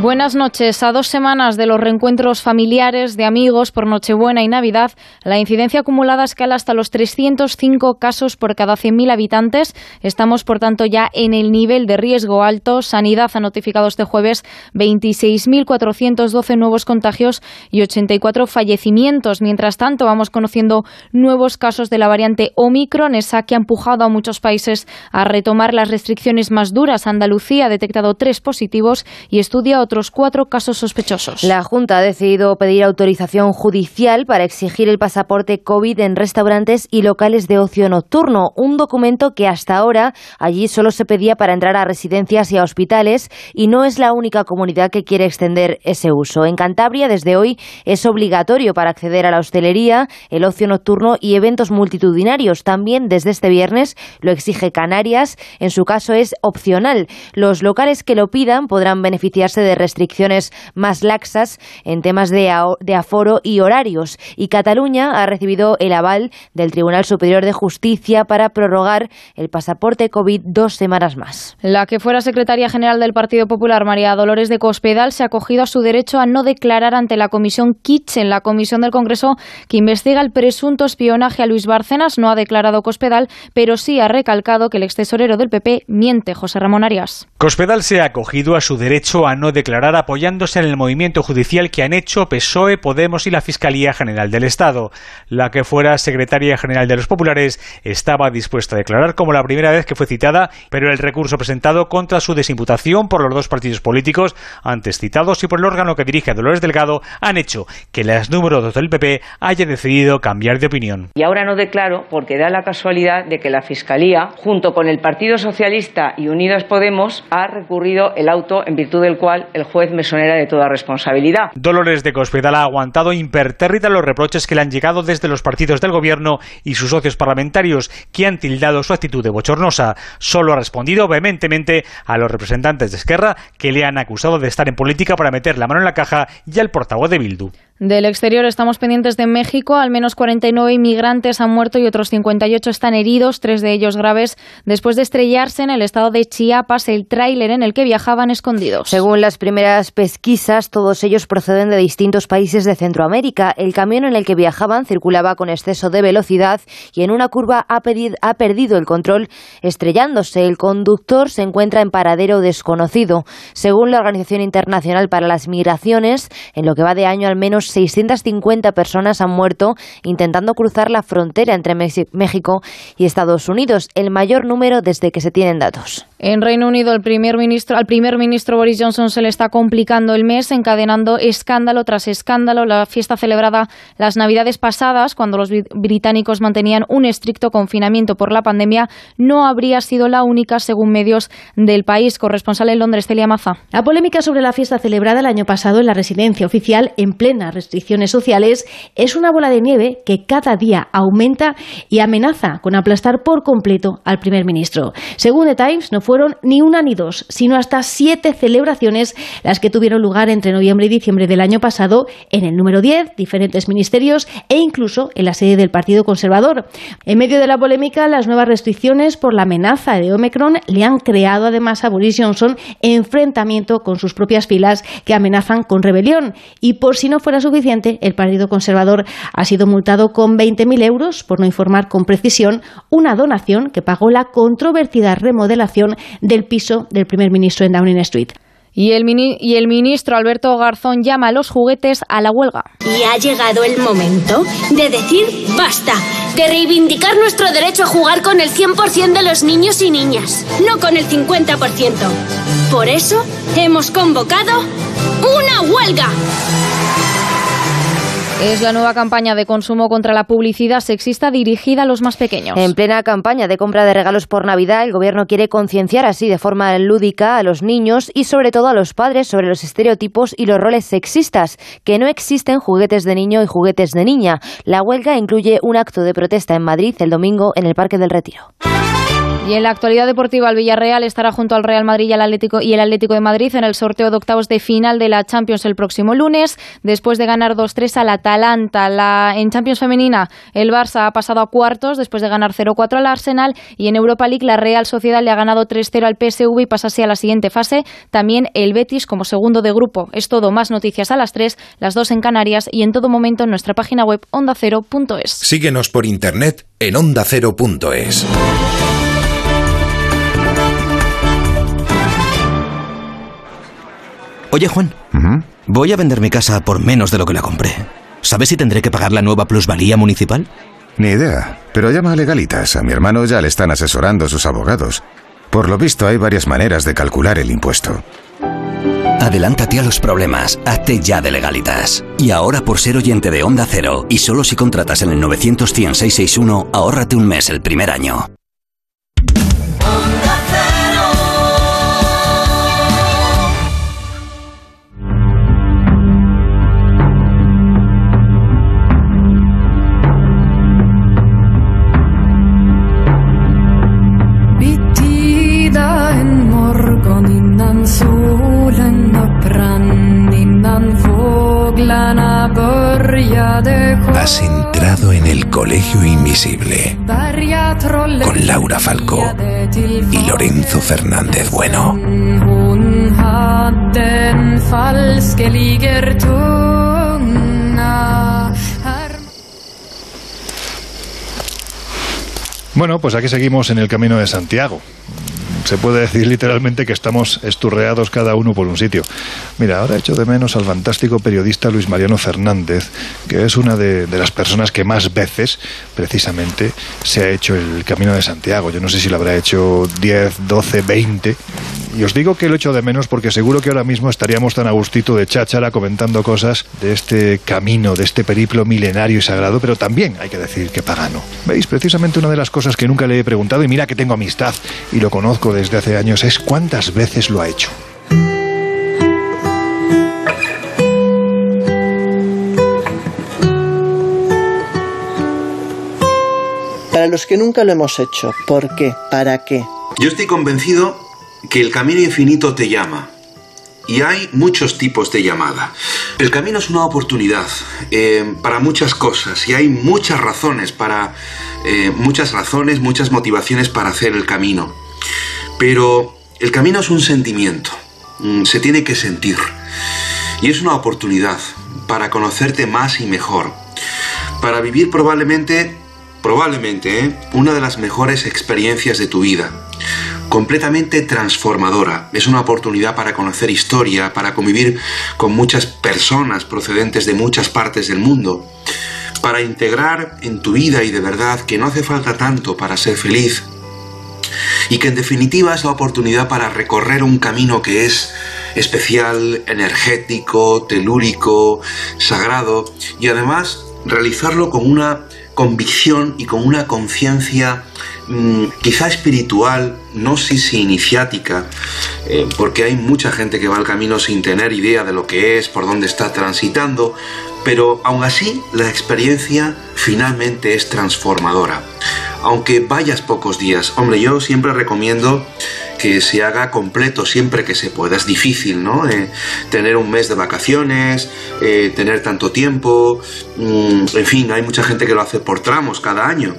Buenas noches. A dos semanas de los reencuentros familiares de amigos por Nochebuena y Navidad, la incidencia acumulada escala hasta los 305 casos por cada 100.000 habitantes. Estamos, por tanto, ya en el nivel de riesgo alto. Sanidad ha notificado este jueves 26.412 nuevos contagios y 84 fallecimientos. Mientras tanto, vamos conociendo nuevos casos de la variante Omicron, esa que ha empujado a muchos países a retomar las restricciones más duras. Andalucía ha detectado tres positivos y estudia otros cuatro casos sospechosos. La Junta ha decidido pedir autorización judicial para exigir el pasaporte COVID en restaurantes y locales de ocio nocturno, un documento que hasta ahora allí solo se pedía para entrar a residencias y a hospitales y no es la única comunidad que quiere extender ese uso. En Cantabria, desde hoy, es obligatorio para acceder a la hostelería, el ocio nocturno y eventos multitudinarios. También desde este viernes lo exige Canarias. En su caso es opcional. Los locales que lo pidan podrán beneficiarse de restricciones más laxas en temas de, aforo y horarios. Y Cataluña ha recibido el aval del Tribunal Superior de Justicia para prorrogar el pasaporte COVID dos semanas más. La que fuera secretaria general del Partido Popular, María Dolores de Cospedal, se ha acogido a su derecho a no declarar ante la comisión Kitchen, la comisión del Congreso que investiga el presunto espionaje a Luis Bárcenas. No ha declarado Cospedal, pero sí ha recalcado que el ex tesorero del PP miente, José Ramón Arias. Cospedal se ha acogido a su derecho a no declarar declarar apoyándose en el movimiento judicial que han hecho PSOE, Podemos y la Fiscalía General del Estado. La que fuera secretaria general de los populares estaba dispuesta a declarar como la primera vez que fue citada, pero el recurso presentado contra su desimputación por los dos partidos políticos antes citados y por el órgano que dirige a Dolores Delgado han hecho que las números dos del PP haya decidido cambiar de opinión. Y ahora no declaro porque da la casualidad de que la Fiscalía, junto con el Partido Socialista y Unidas Podemos, ha recurrido el auto en virtud del cual el juez me sonera de toda responsabilidad. Dolores de Cospedal ha aguantado impertérrita los reproches que le han llegado desde los partidos del gobierno y sus socios parlamentarios, que han tildado su actitud de bochornosa. Solo ha respondido vehementemente a los representantes de Esquerra, que le han acusado de estar en política para meter la mano en la caja, y al portavoz de Bildu. Del exterior estamos pendientes de México. Al menos 49 inmigrantes han muerto y otros 58 están heridos, tres de ellos graves, después de estrellarse en el estado de Chiapas el tráiler en el que viajaban escondidos. Según las primeras pesquisas, todos ellos proceden de distintos países de Centroamérica. El camión en el que viajaban circulaba con exceso de velocidad y en una curva ha, ha perdido el control, estrellándose. El conductor se encuentra en paradero desconocido. Según la Organización Internacional para las Migraciones, en lo que va de año al menos 650 personas han muerto intentando cruzar la frontera entre México y Estados Unidos, el mayor número desde que se tienen datos. En Reino Unido, el primer ministro, al primer ministro Boris Johnson se le está complicando el mes, encadenando escándalo tras escándalo. La fiesta celebrada las Navidades pasadas, cuando los británicos mantenían un estricto confinamiento por la pandemia, no habría sido la única, según medios del país. Corresponsal en Londres, Celia Maza. La polémica sobre la fiesta celebrada el año pasado en la residencia oficial en plena restricciones sociales es una bola de nieve que cada día aumenta y amenaza con aplastar por completo al primer ministro. Según The Times, no fueron ni una ni dos, sino hasta siete celebraciones las que tuvieron lugar entre noviembre y diciembre del año pasado en el número 10, diferentes ministerios e incluso en la sede del Partido Conservador. En medio de la polémica, las nuevas restricciones por la amenaza de Omicron le han creado además a Boris Johnson enfrentamiento con sus propias filas que amenazan con rebelión. Y por si no fuera suficiente, el Partido Conservador ha sido multado con 20.000 euros por no informar con precisión una donación que pagó la controvertida remodelación del piso del primer ministro en Downing Street. Y el, y el, ministro Alberto Garzón llama a los juguetes a la huelga. Y ha llegado el momento de decir basta, de reivindicar nuestro derecho a jugar con el 100% de los niños y niñas, no con el 50%. Por eso hemos convocado una huelga. Es la nueva campaña de consumo contra la publicidad sexista dirigida a los más pequeños. En plena campaña de compra de regalos por Navidad, el gobierno quiere concienciar así de forma lúdica a los niños y sobre todo a los padres sobre los estereotipos y los roles sexistas, que no existen juguetes de niño y juguetes de niña. La huelga incluye un acto de protesta en Madrid el domingo en el Parque del Retiro. Y en la actualidad deportiva, el Villarreal estará junto al Real Madrid y, el Atlético, y el Atlético de Madrid en el sorteo de octavos de final de la Champions el próximo lunes, después de ganar 2-3 al Atalanta. La, en Champions femenina, el Barça ha pasado a cuartos después de ganar 0-4 al Arsenal y en Europa League la Real Sociedad le ha ganado 3-0 al PSV y pasase a la siguiente fase. También el Betis como segundo de grupo. Es todo, más noticias a las 3, las 2 en Canarias y en todo momento en nuestra página web ondacero.es. Síguenos por internet en ondacero.es. Oye, Juan, voy a vender mi casa por menos de lo que la compré. ¿Sabes si tendré que pagar la nueva plusvalía municipal? Ni idea, pero llama a Legalitas. A mi hermano ya le están asesorando sus abogados. Por lo visto hay varias maneras de calcular el impuesto. Adelántate a los problemas, hazte ya de legalitas. Y ahora por ser oyente de Onda Cero, y solo si contratas en el 900 ahórrate un mes el primer año. Has entrado en el Colegio Invisible con Laura Falcó y Lorenzo Fernández Bueno. Bueno, pues aquí seguimos en el camino de Santiago se puede decir literalmente que estamos esturreados cada uno por un sitio. Mira, ahora echo de menos al fantástico periodista Luis Mariano Fernández, que es una de, las personas que más veces, precisamente, se ha hecho el Camino de Santiago. Yo no sé si lo habrá hecho 10, 12, 20. Y os digo que lo echo de menos porque seguro que ahora mismo estaríamos tan a gustito de cháchara comentando cosas de este camino, de este periplo milenario y sagrado, pero también hay que decir que pagano. ¿Veis? Precisamente una de las cosas que nunca le he preguntado, y mira que tengo amistad y lo conozco desde hace años es cuántas veces lo ha hecho. Para los que nunca lo hemos hecho, ¿por qué? ¿Para qué? Yo estoy convencido que el camino infinito te llama. Y hay muchos tipos de llamada. El camino es una oportunidad eh, para muchas cosas y hay muchas razones para eh, muchas razones, muchas motivaciones para hacer el camino. Pero el camino es un sentimiento, mm, se tiene que sentir. Y es una oportunidad para conocerte más y mejor, para vivir probablemente, probablemente, ¿eh? una de las mejores experiencias de tu vida, completamente transformadora. Es una oportunidad para conocer historia, para convivir con muchas personas procedentes de muchas partes del mundo, para integrar en tu vida y de verdad que no hace falta tanto para ser feliz, y que en definitiva es la oportunidad para recorrer un camino que es especial, energético, telúrico, sagrado y además realizarlo con una convicción y con una conciencia mm, quizá espiritual, no sé si iniciática, eh, porque hay mucha gente que va al camino sin tener idea de lo que es, por dónde está transitando, pero aún así la experiencia finalmente es transformadora. Aunque vayas pocos días, hombre, yo siempre recomiendo que se haga completo siempre que se pueda. Es difícil, ¿no? Eh, tener un mes de vacaciones, eh, tener tanto tiempo, mm, en fin, hay mucha gente que lo hace por tramos cada año,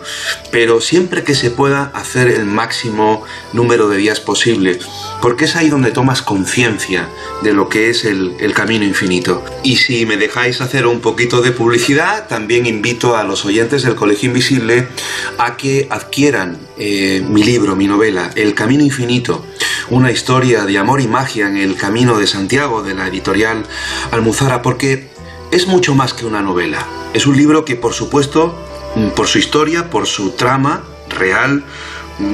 pero siempre que se pueda hacer el máximo número de días posible, porque es ahí donde tomas conciencia de lo que es el, camino infinito. Y si me dejáis hacer un poquito de publicidad, también invito a los oyentes del Colegio Invisible a que adquieran eh, mi libro, mi novela, El Camino Infinito, una historia de amor y magia en el camino de Santiago de la editorial Almuzara, porque es mucho más que una novela. Es un libro que, por supuesto, por su historia, por su trama real,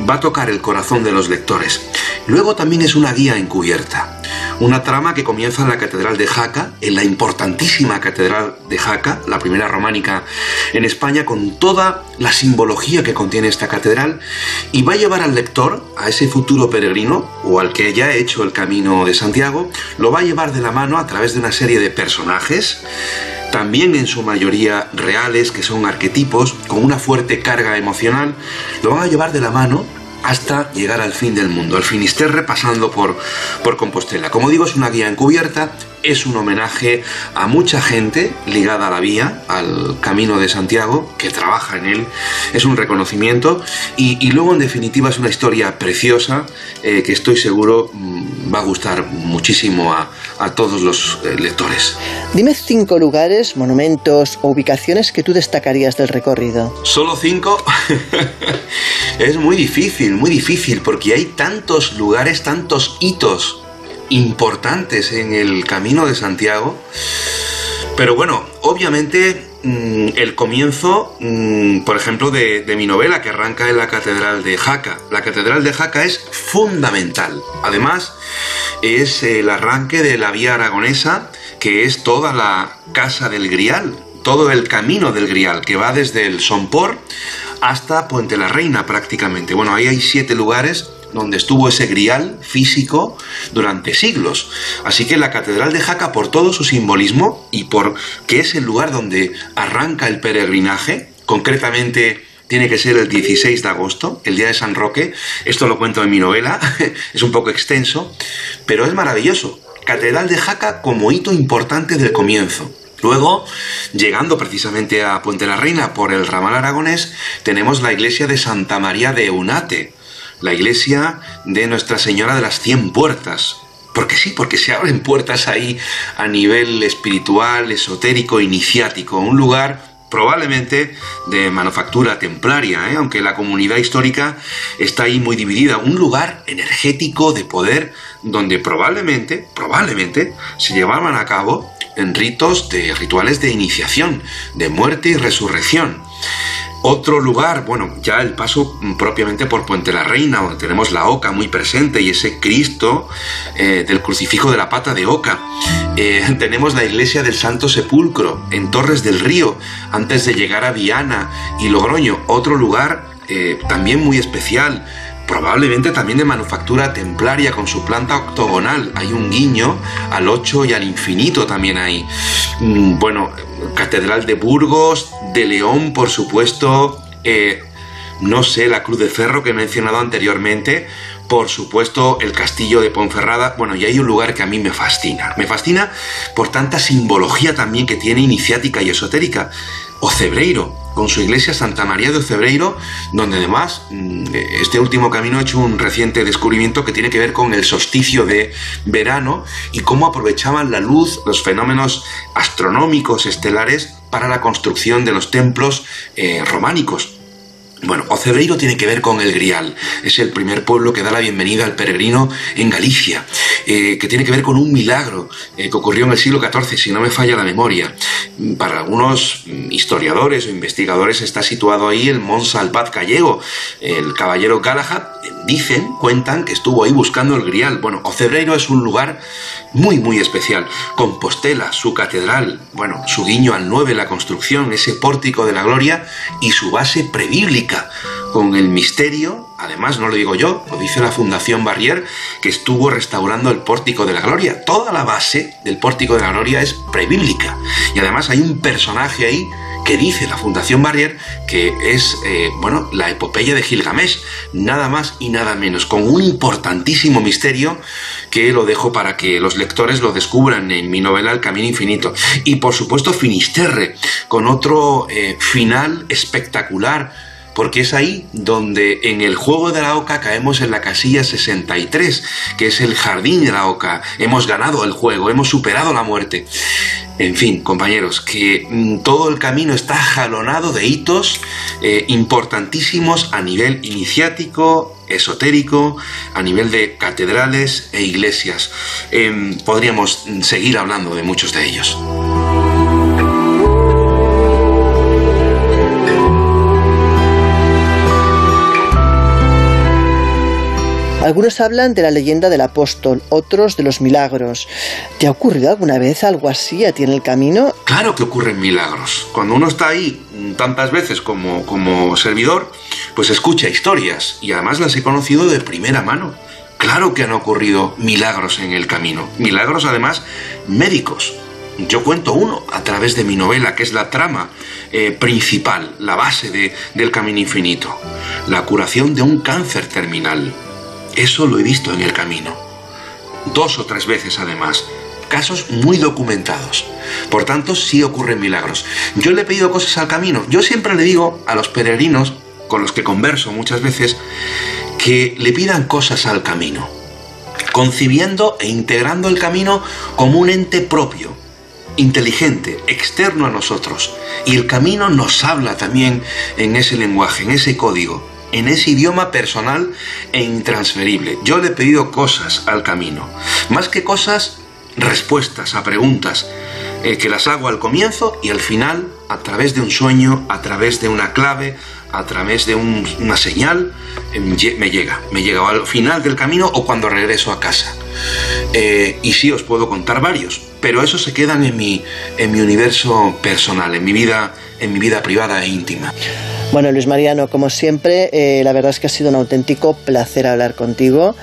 va a tocar el corazón de los lectores. Luego también es una guía encubierta, una trama que comienza en la Catedral de Jaca, en la importantísima Catedral de Jaca, la primera románica en España, con toda la simbología que contiene esta catedral, y va a llevar al lector, a ese futuro peregrino, o al que ya ha hecho el camino de Santiago, lo va a llevar de la mano a través de una serie de personajes, también en su mayoría reales, que son arquetipos, con una fuerte carga emocional, lo van a llevar de la mano hasta llegar al fin del mundo, al Finisterre pasando por, por Compostela. Como digo, es una guía encubierta, es un homenaje a mucha gente ligada a la vía, al Camino de Santiago, que trabaja en él, es un reconocimiento y, luego en definitiva es una historia preciosa eh, que estoy seguro mm, va a gustar muchísimo a, a todos los eh, lectores. Dime cinco lugares, monumentos o ubicaciones que tú destacarías del recorrido. ¿Solo cinco? es muy difícil, muy difícil, porque hay tantos lugares, tantos hitos importantes en el camino de Santiago. Pero bueno, obviamente mm, el comienzo, mm, por ejemplo, de, mi novela que arranca en la Catedral de Jaca. La Catedral de Jaca es fundamental. Además, es el arranque de la vía aragonesa, que es toda la Casa del Grial, todo el camino del Grial, que va desde el Sompor hasta Puente la Reina prácticamente. Bueno, ahí hay siete lugares donde estuvo ese grial físico durante siglos. Así que la Catedral de Jaca, por todo su simbolismo y por que es el lugar donde arranca el peregrinaje, concretamente tiene que ser el 16 de agosto, el día de San Roque. Esto lo cuento en mi novela, es un poco extenso, pero es maravilloso. Catedral de Jaca como hito importante del comienzo. Luego, llegando precisamente a Puente la Reina por el ramal aragonés, tenemos la iglesia de Santa María de Eunate, la iglesia de Nuestra Señora de las Cien Puertas. Porque sí, porque se abren puertas ahí a nivel espiritual, esotérico, iniciático, un lugar probablemente de manufactura templaria, ¿eh? aunque la comunidad histórica está ahí muy dividida, un lugar energético de poder donde probablemente, probablemente se llevaban a cabo en ritos de rituales de iniciación, de muerte y resurrección. Otro lugar, bueno, ya el paso propiamente por Puente la Reina, donde tenemos la oca muy presente y ese Cristo eh, del crucifijo de la pata de oca. Eh, tenemos la iglesia del Santo Sepulcro en Torres del Río, antes de llegar a Viana y Logroño. Otro lugar eh, también muy especial probablemente también de manufactura templaria con su planta octogonal. Hay un guiño al 8 y al infinito también ahí. Mm, bueno, Catedral de Burgos, de León, por supuesto. Eh, no sé, la Cruz de Ferro que he mencionado anteriormente, por supuesto el castillo de Ponferrada, bueno, y hay un lugar que a mí me fascina, me fascina por tanta simbología también que tiene iniciática y esotérica, Ocebreiro, con su iglesia Santa María de Ocebreiro, donde además mm, este último camino ha hecho un reciente descubrimiento que tiene que ver con el solsticio de verano y cómo aprovechaban la luz, los fenómenos astronómicos estelares para la construcción de los templos eh, románicos. Bueno, Ocebreiro tiene que ver con el Grial. Es el primer pueblo que da la bienvenida al peregrino en Galicia, eh, que tiene que ver con un milagro eh, que ocurrió en el siglo XIV, si no me falla la memoria. Para algunos historiadores o investigadores está situado ahí el Monsalvat gallego. El caballero Galahad, dicen, cuentan que estuvo ahí buscando el Grial. Bueno, Ocebreiro es un lugar muy, muy especial. Compostela, su catedral, bueno, su guiño al 9, la construcción, ese pórtico de la gloria y su base prebíblica, con el misterio, además no lo digo yo, lo dice la Fundación Barrier, que estuvo restaurando el pórtico de la gloria. Toda la base del pórtico de la gloria es prebíblica. Y además hay un personaje ahí que dice la Fundación Barrier que es, eh, bueno, la epopeya de Gilgamesh, nada más y nada menos, con un importantísimo misterio que lo dejo para que los lectores lo descubran en mi novela El Camino Infinito. Y por supuesto Finisterre, con otro eh, final espectacular, porque es ahí donde en el juego de la oca caemos en la casilla 63, que es el jardín de la oca. Hemos ganado el juego, hemos superado la muerte. En fin, compañeros, que mm, todo el camino está jalonado de hitos eh, importantísimos a nivel iniciático, esotérico, a nivel de catedrales e iglesias. Em, podríamos seguir hablando de muchos de ellos. Algunos hablan de la leyenda del apóstol, otros de los milagros. ¿Te ha ocurrido alguna vez algo así a ti en el camino? Claro que ocurren milagros. Cuando uno está ahí tantas veces como, como servidor, pues escucha historias y además las he conocido de primera mano. Claro que han ocurrido milagros en el camino, milagros además médicos. yo cuento uno a través de mi novela, que es la trama eh, principal, la base de, del camino infinito, la curación de un cáncer terminal. Eso lo he visto en el camino. Dos o tres veces además. Casos muy documentados. Por tanto, sí ocurren milagros. Yo le he pedido cosas al camino. Yo siempre le digo a los peregrinos, con los que converso muchas veces, que le pidan cosas al camino, concibiendo e integrando el camino como un ente propio, inteligente, externo a nosotros. Y el camino nos habla también en ese lenguaje, en ese código, en ese idioma personal e intransferible. Yo le he pedido cosas al camino, más que cosas, respuestas a preguntas eh, que las hago al comienzo y al final a través de un sueño, a través de una clave, a través de una señal, eh, me llega, me llega al final del camino o cuando regreso a casa. Eh, y sí os puedo contar varios, pero esos se quedan en mi, en mi universo personal, en mi vida, en mi vida privada e íntima. Bueno, Luis Mariano, como siempre, eh, la verdad es que ha sido un auténtico placer hablar contigo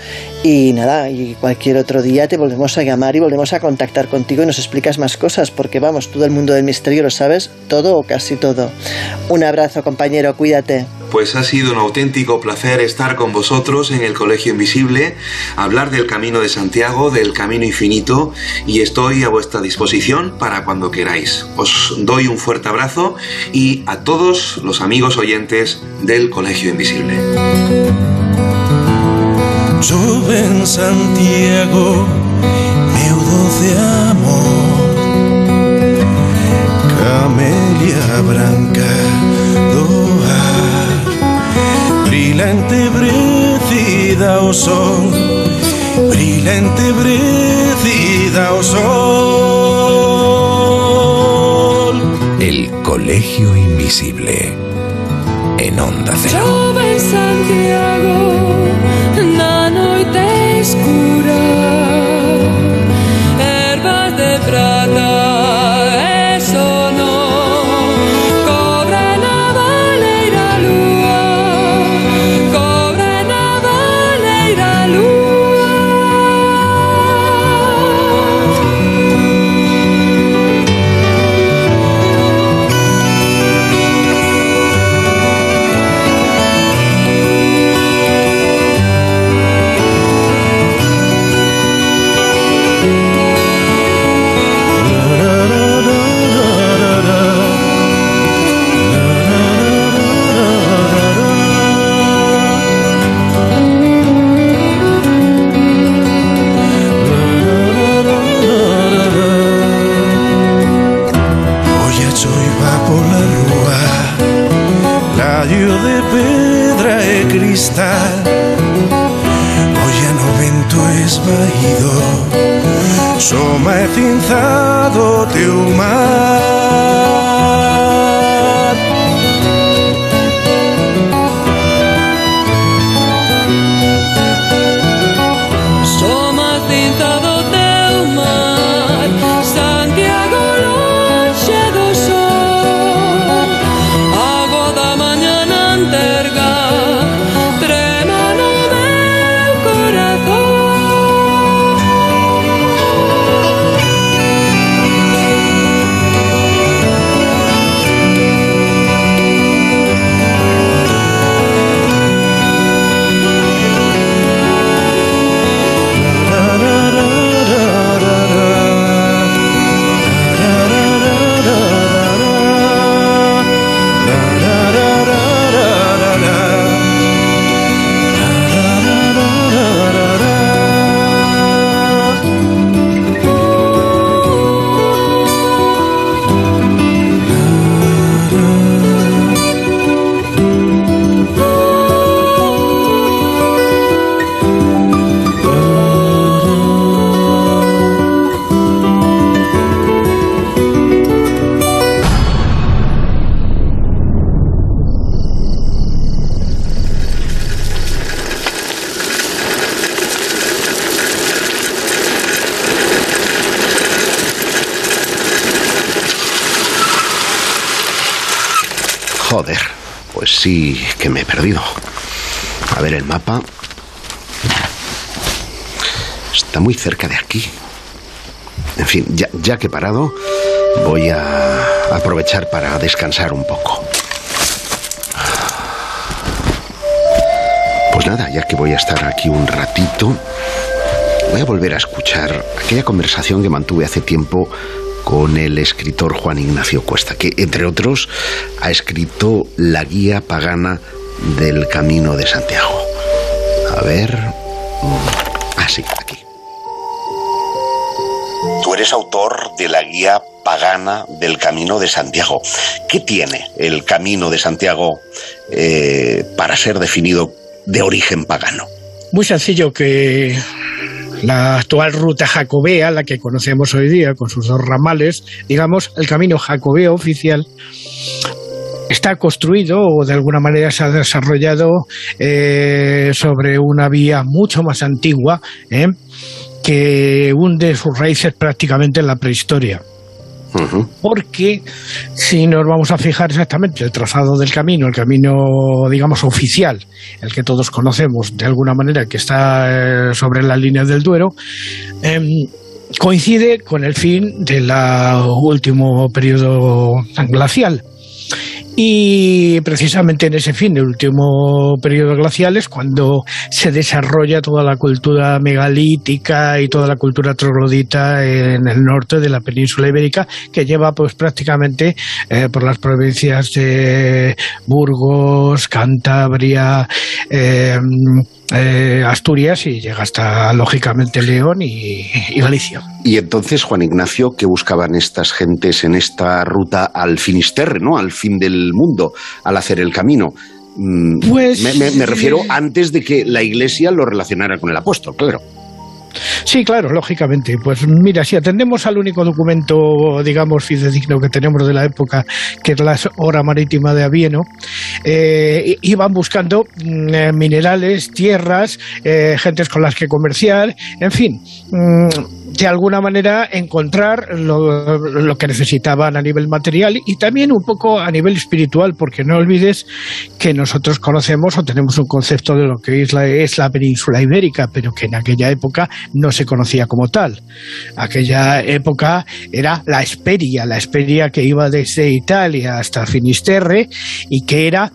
y nada, y cualquier otro día te volvemos a llamar y volvemos a contactar contigo y nos explicas más cosas, porque vamos, todo el mundo del misterio lo sabes, todo o casi todo. Un abrazo, compañero, cuídate. Pues ha sido un auténtico placer estar con vosotros en el Colegio Invisible, hablar del Camino de Santiago, del Camino Infinito, y estoy a vuestra disposición para cuando queráis. Os doy un fuerte abrazo y a todos los amigos oyentes del Colegio Invisible. en Santiago, de amor, camelia branca brilante brecida o sol, brilante brecida o sol. El Colegio Invisible en Onda Cero. teu mar. Sí que me he perdido. A ver el mapa. Está muy cerca de aquí. En fin, ya, ya que he parado, voy a aprovechar para descansar un poco. Pues nada, ya que voy a estar aquí un ratito, voy a volver a escuchar aquella conversación que mantuve hace tiempo con el escritor Juan Ignacio Cuesta, que entre otros ha escrito La guía pagana del Camino de Santiago. A ver... Ah, sí, aquí. Tú eres autor de la guía pagana del Camino de Santiago. ¿Qué tiene el Camino de Santiago eh, para ser definido de origen pagano? Muy sencillo que la actual ruta jacobea, la que conocemos hoy día, con sus dos ramales, digamos, el camino jacobeo oficial, está construido o de alguna manera se ha desarrollado eh, sobre una vía mucho más antigua ¿eh? que hunde sus raíces prácticamente en la prehistoria. Porque si nos vamos a fijar exactamente el trazado del camino, el camino, digamos, oficial, el que todos conocemos de alguna manera, que está eh, sobre la línea del Duero, em, coincide con el fin del último periodo glacial. Y precisamente en ese fin, el último periodo glacial, es cuando se desarrolla toda la cultura megalítica y toda la cultura troglodita en el norte de la península ibérica, que lleva pues prácticamente eh, por las provincias de Burgos, Cantabria, eh, eh, Asturias y llega hasta, lógicamente, León y, Galicia. Y entonces, Juan Ignacio, ¿qué buscaban estas gentes en esta ruta al Finisterre, ¿no? al fin del mundo, al hacer el camino? Mm, pues... Me, refiero antes de que la Iglesia lo relacionara con el apóstol, claro. Sí, claro, lógicamente. Pues mira, si atendemos al único documento, digamos, fidedigno que tenemos de la época, que es la hora marítima de Avieno, eh, iban buscando mm, eh, minerales, tierras, eh, gentes con las que comerciar, en fin. Mm, de alguna manera encontrar lo, que necesitaban a nivel material y también un poco a nivel espiritual, porque no olvides que nosotros conocemos o tenemos un concepto de lo que es la, es la península ibérica, pero que en aquella época no se conocía como tal. Aquella época era la Esperia, la Esperia que iba desde Italia hasta Finisterre y que era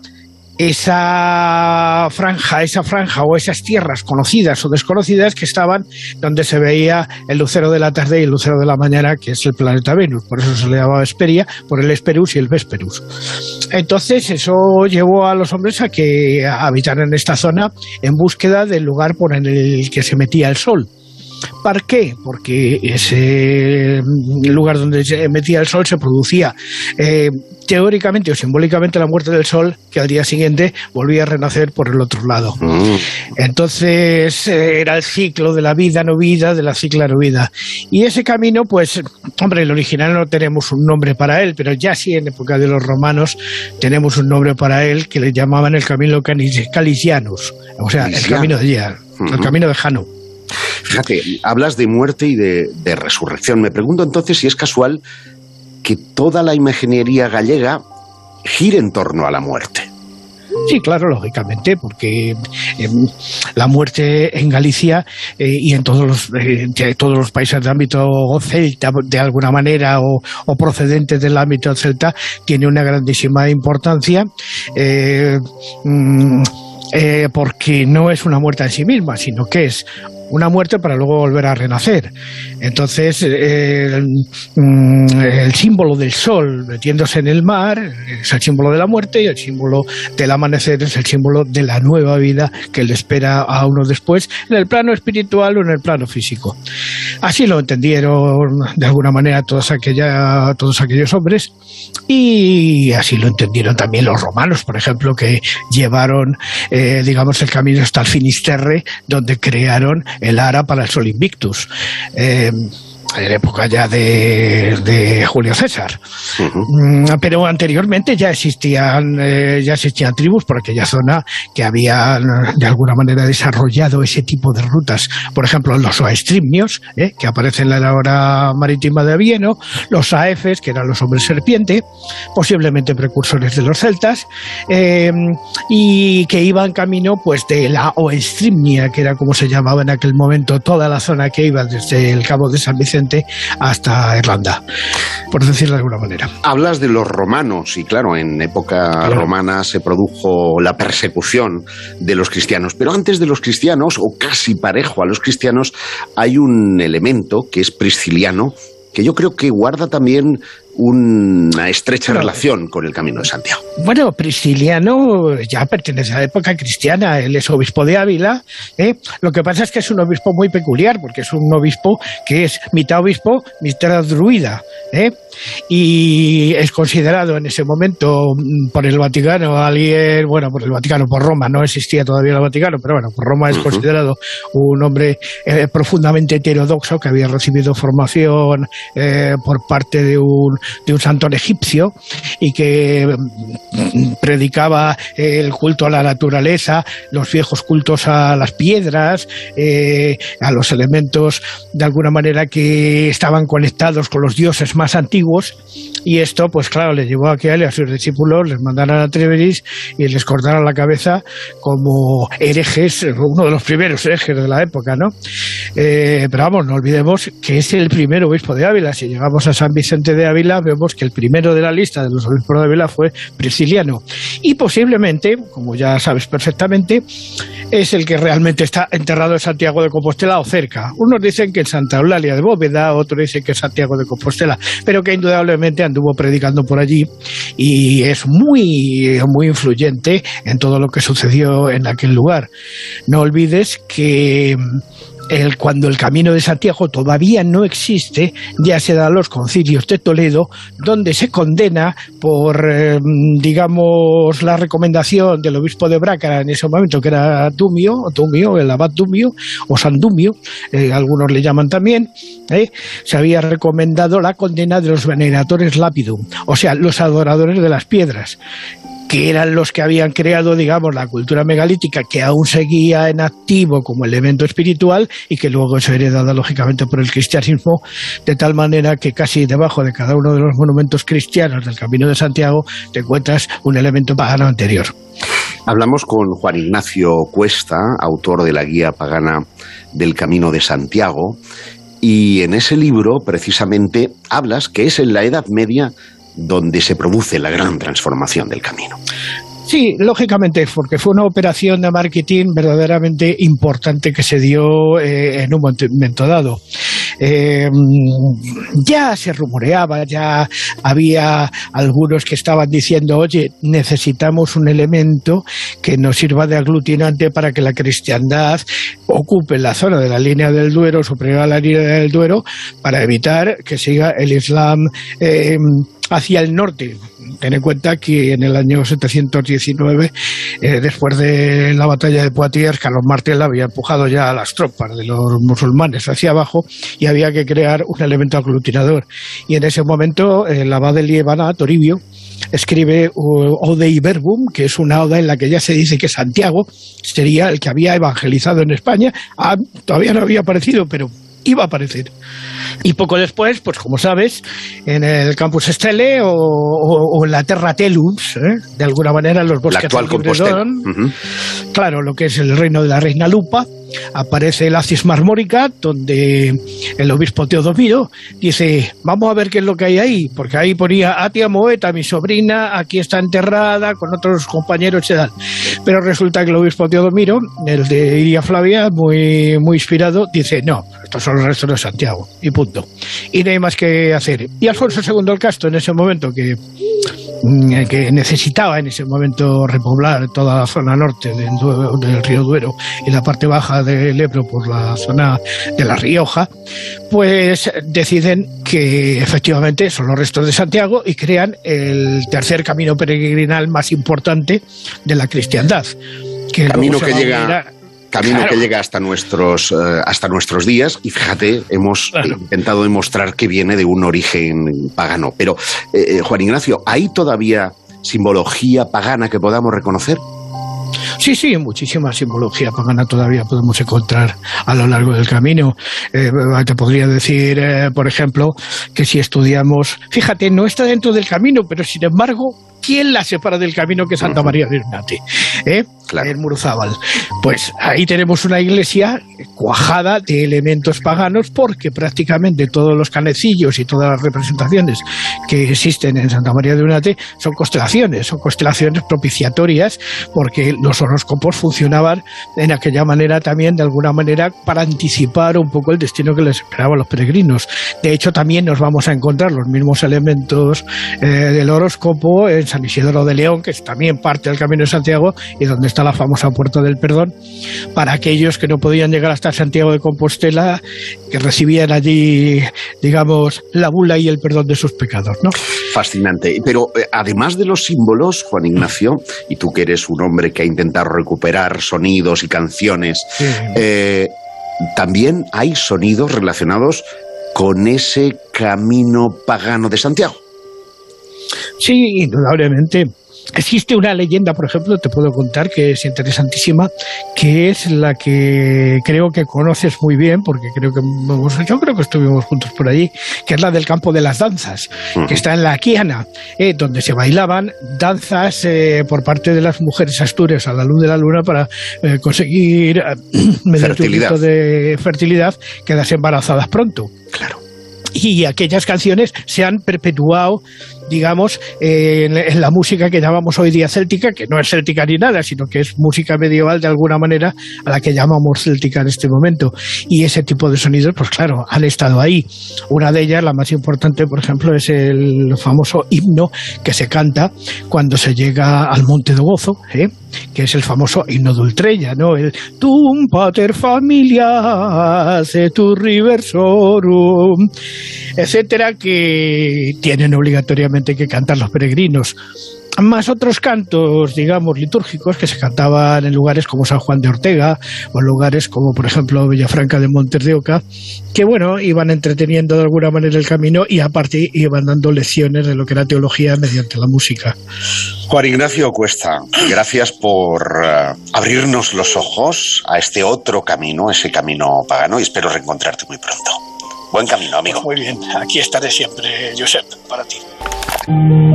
esa franja, esa franja o esas tierras conocidas o desconocidas que estaban donde se veía el lucero de la tarde y el lucero de la mañana, que es el planeta Venus. Por eso se le llamaba Esperia, por el Esperus y el Vesperus. Entonces, eso llevó a los hombres a que habitaran esta zona en búsqueda del lugar por el que se metía el sol. ¿Para qué? Porque ese lugar donde se metía el sol se producía eh, teóricamente o simbólicamente la muerte del sol, que al día siguiente volvía a renacer por el otro lado. Mm. Entonces eh, era el ciclo de la vida no vida, de la cicla no vida. Y ese camino, pues, hombre, el original no tenemos un nombre para él, pero ya sí en época de los romanos tenemos un nombre para él que le llamaban el camino calicianus, o sea, el camino de día, el camino de Jano. Fíjate, hablas de muerte y de, resurrección. Me pregunto entonces si es casual que toda la imaginería gallega gire en torno a la muerte. Sí, claro, lógicamente, porque em, la muerte en Galicia eh, y en todos los, eh, todos los países de ámbito celta, de alguna manera, o, procedentes del ámbito celta, tiene una grandísima importancia. Eh, mm, porque no es una muerte en sí misma, sino que es una muerte para luego volver a renacer. Entonces, mm, el, símbolo del sol metiéndose en el mar es el símbolo de la muerte y el símbolo del amanecer es el símbolo de la nueva vida que le espera a uno después en el plano espiritual o en el plano físico. Así lo entendieron de alguna manera todos, aquella, todos aquellos hombres y así lo entendieron también los romanos, por ejemplo, que llevaron, eh, digamos, el camino hasta el Finisterre, donde crearon el Ara para el Sol Invictus. Eh, dem en época ya de, Julio César. Mm, pero anteriormente ya existían, eh, ya existían tribus por aquella zona que habían de alguna manera desarrollado ese tipo de rutas. Por ejemplo, los oestrimios, eh, que aparecen en la hora marítima de Avieno, los aefes, que eran los hombres serpiente, posiblemente precursores de los celtas, eh, y que iban camino pues de la oestrimia, que era como se llamaba en aquel momento toda la zona que iba desde el cabo de San Vicente Vicente hasta Irlanda, por decirlo de alguna manera. Hablas de los romanos y claro, en época romana se produjo la persecución de los cristianos, pero antes de los cristianos, o casi parejo a los cristianos, hay un elemento que es prisciliano, que yo creo que guarda también una estrecha relación con el Camino de Santiago. Bueno, Prisciliano ya pertenece a la época cristiana, él es obispo de Ávila. ¿eh? Lo que pasa es que es un obispo muy peculiar, porque es un obispo que es mitad obispo, mitad druida. ¿eh? Y es considerado en ese momento mm, por el Vaticano, alguien, bueno, por el Vaticano, por Roma, no existía todavía el Vaticano, pero bueno, por Roma es considerado un hombre eh, profundamente heterodoxo que había recibido formación eh, por parte de un de un santón egipcio y que mm, predicaba el culto a la naturaleza, los viejos cultos a las piedras, eh, a los elementos de alguna manera que estaban conectados con los dioses más antiguos y esto pues claro le llevó a que él y a sus discípulos les mandaran a Treveris y les cortaran la cabeza como herejes, uno de los primeros herejes de la época, ¿no? Eh, pero vamos, no olvidemos que es el primer obispo de Ávila. Si llegamos a San Vicente de Ávila, vemos que el primero de la lista de los obispos de Ávila fue Prisciliano. Y posiblemente, como ya sabes perfectamente, es el que realmente está enterrado en Santiago de Compostela o cerca. Unos dicen que en Santa Eulalia de Bóveda, otros dicen que en Santiago de Compostela, pero que indudablemente anduvo predicando por allí y es muy, muy influyente en todo lo que sucedió en aquel lugar. No olvides que el, cuando el Camino de Santiago todavía no existe, ya se dan los concilios de Toledo, donde se condena por, eh, digamos, la recomendación del obispo de Brácara en ese momento, que era Dumio, Dumio el abad Dumio, o San Dumio, eh, algunos le llaman también, eh, se había recomendado la condena de los veneradores lapidum, o sea, los adoradores de las piedras que eran los que habían creado, digamos, la cultura megalítica, que aún seguía en activo como elemento espiritual y que luego es heredada, lógicamente, por el cristianismo, de tal manera que casi debajo de cada uno de los monumentos cristianos del Camino de Santiago te encuentras un elemento pagano anterior. Hablamos con Juan Ignacio Cuesta, autor de la guía pagana del Camino de Santiago, y en ese libro precisamente hablas que es en la Edad Media donde se produce la gran transformación del camino. Sí, lógicamente, porque fue una operación de marketing verdaderamente importante que se dio eh, en un momento dado. Eh, ya se rumoreaba, ya había algunos que estaban diciendo, oye, necesitamos un elemento que nos sirva de aglutinante para que la cristiandad ocupe la zona de la línea del Duero, superior a la línea del Duero, para evitar que siga el Islam. Eh, hacia el norte. Ten en cuenta que en el año 719, eh, después de la batalla de Poitiers, Carlos Martel había empujado ya a las tropas de los musulmanes hacia abajo y había que crear un elemento aglutinador. Y en ese momento, el abad de Liébana, Toribio, escribe Ode Iberbum, que es una oda en la que ya se dice que Santiago sería el que había evangelizado en España. Ah, todavía no había aparecido, pero iba a aparecer. Y poco después, pues como sabes, en el campus Estele o, en la Terra Telus, ¿eh? de alguna manera en los bosques de Libredón, claro, lo que es el reino de la reina Lupa, aparece la Cis Marmórica, donde el obispo Teodomiro dice, vamos a ver qué es lo que hay ahí, porque ahí ponía Atia Moeta, mi sobrina, aquí está enterrada con otros compañeros y. Pero resulta que el obispo Teodomiro, el de Iria Flavia, muy, muy inspirado, dice, no, estos son los restos de Santiago, y punto. Y no hay más que hacer. Y Alfonso II el Casto, en ese momento, que Mm, que necesitaba en ese momento repoblar toda la zona norte del, río Duero y la parte baja del Ebro por la zona de La Rioja, pues deciden que efectivamente son los restos de Santiago y crean el tercer camino peregrinal más importante de la cristiandad. Que camino que llega camino que llega hasta nuestros, eh, hasta nuestros días y fíjate, hemos intentado demostrar que viene de un origen pagano. Pero, eh, eh, Juan Ignacio, ¿hay todavía simbología pagana que podamos reconocer? Sí, sí, muchísima simbología pagana todavía podemos encontrar a lo largo del camino. te podría decir, por ejemplo, que si estudiamos, fíjate, no está dentro del camino, pero sin embargo ¿quién la separa del camino que Santa María de Unate? ¿Eh? El Muruzábal. Pues ahí tenemos una iglesia cuajada de elementos paganos porque prácticamente todos los canecillos y todas las representaciones que existen en Santa María de Unate son constelaciones, son constelaciones propiciatorias porque los horóscopos funcionaban en aquella manera también, de alguna manera, para anticipar un poco el destino que les esperaba a los peregrinos. De hecho, también nos vamos a encontrar los mismos elementos eh, del horóscopo en San Isidoro de León, que es también parte del Camino de Santiago y donde está la famosa Puerta del Perdón, para aquellos que no podían llegar hasta Santiago de Compostela, que recibían allí, digamos, la bula y el perdón de sus pecados, ¿no? Fascinante. Pero eh, además de los símbolos, Juan Ignacio, y tú que eres un hombre que ha intentado recuperar sonidos y canciones, eh, también hay sonidos relacionados con ese camino pagano de Santiago. Sí, indudablemente. Existe una leyenda, por ejemplo, te puedo contar que es interesantísima, que es la que creo que conoces muy bien, porque creo que yo creo que estuvimos juntos por allí, que es la del campo de las danzas, que está en la Quiana, eh, donde se bailaban danzas eh, por parte de las mujeres asturias a la luz de la luna para eh, conseguir, mediante un rito de fertilidad, quedarse embarazadas pronto. Claro. Y aquellas canciones se han perpetuado digamos, eh, en, la música que llamamos hoy día céltica, que no es céltica ni nada, sino que es música medieval de alguna manera a la que llamamos céltica en este momento. Y ese tipo de sonidos, pues claro, han estado ahí. Una de ellas, la más importante, por ejemplo, es el famoso himno que se canta cuando se llega al Monte de Gozo, ¿eh? que es el famoso himno de Ultrella, ¿no? El Tum pater familia, tu riversorum, etcétera, que tienen obligatoriamente que cantar los peregrinos más otros cantos, digamos, litúrgicos que se cantaban en lugares como San Juan de Ortega o en lugares como, por ejemplo, Villafranca de Montes de Oca, que, bueno, iban entreteniendo de alguna manera el camino y aparte iban dando lecciones de lo que era teología mediante la música. Juan Ignacio Cuesta, gracias por eh, abrirnos los ojos a este otro camino, ese camino pagano, y espero reencontrarte muy pronto. Buen camino, amigo. Muy bien, aquí estaré siempre, Josep, para ti. Bueno,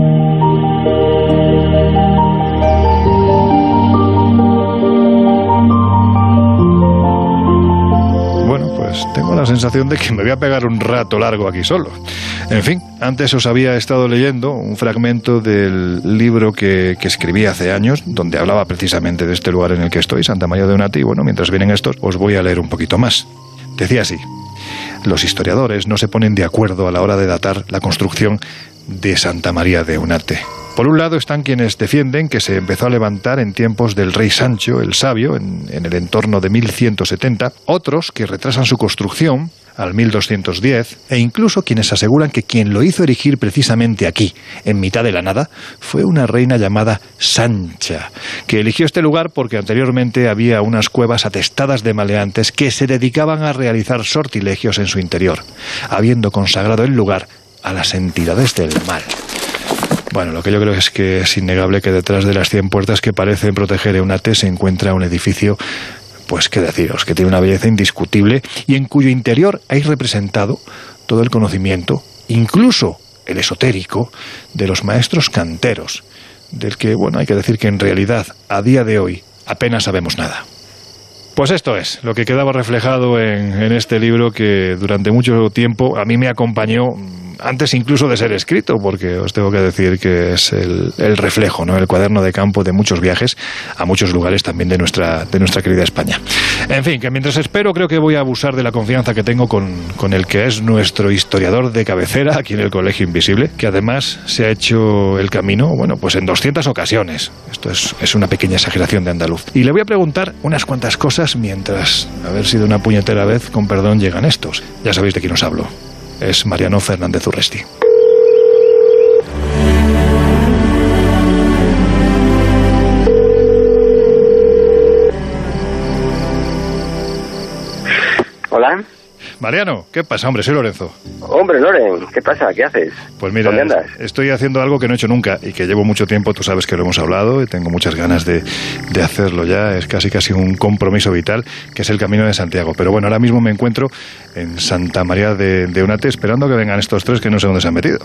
pues tengo la sensación de que me voy a pegar un rato largo aquí solo. En fin, antes os había estado leyendo un fragmento del libro que, que, escribí hace años, donde hablaba precisamente de este lugar en el que estoy, Santa María de Unati. Bueno, mientras vienen estos, os voy a leer un poquito más. Decía así, los historiadores no se ponen de acuerdo a la hora de datar la construcción de Santa María de Unate. Por un lado están quienes defienden que se empezó a levantar en tiempos del rey Sancho el Sabio, en, el entorno de 1170, otros que retrasan su construcción al 1210, e incluso quienes aseguran que quien lo hizo erigir precisamente aquí, en mitad de la nada, fue una reina llamada Sancha, que eligió este lugar porque anteriormente había unas cuevas atestadas de maleantes que se dedicaban a realizar sortilegios en su interior, habiendo consagrado el lugar a las entidades del mal. Bueno, lo que yo creo es que es innegable que detrás de las 100 puertas que parecen proteger Eunate se encuentra un edificio, pues qué deciros, que tiene una belleza indiscutible y en cuyo interior hay representado todo el conocimiento, incluso el esotérico, de los maestros canteros, del que, bueno, hay que decir que en realidad, a día de hoy, apenas sabemos nada. Pues esto es lo que quedaba reflejado en, en este libro que durante mucho tiempo a mí me acompañó antes incluso de ser escrito, porque os tengo que decir que es el, reflejo, ¿no? el cuaderno de campo de muchos viajes a muchos lugares también de nuestra, de nuestra querida España. En fin, que mientras espero creo que voy a abusar de la confianza que tengo con, con el que es nuestro historiador de cabecera aquí en el Colegio Invisible, que además se ha hecho el camino, bueno, pues en 200 ocasiones. Esto es, es una pequeña exageración de andaluz. Y le voy a preguntar unas cuantas cosas mientras, a ver si de una puñetera vez, con perdón, llegan estos. Ya sabéis de quién os hablo es Mariano Fernández Urresti. Mariano, ¿qué pasa, hombre? Soy Lorenzo. Hombre, Loren, ¿qué pasa? ¿Qué haces? Pues mira, estoy haciendo algo que no he hecho nunca y que llevo mucho tiempo, tú sabes que lo hemos hablado y tengo muchas ganas de, de hacerlo ya, es casi casi un compromiso vital, que es el Camino de Santiago. Pero bueno, ahora mismo me encuentro en Santa María de, de Unate esperando que vengan estos tres que no sé dónde se han metido.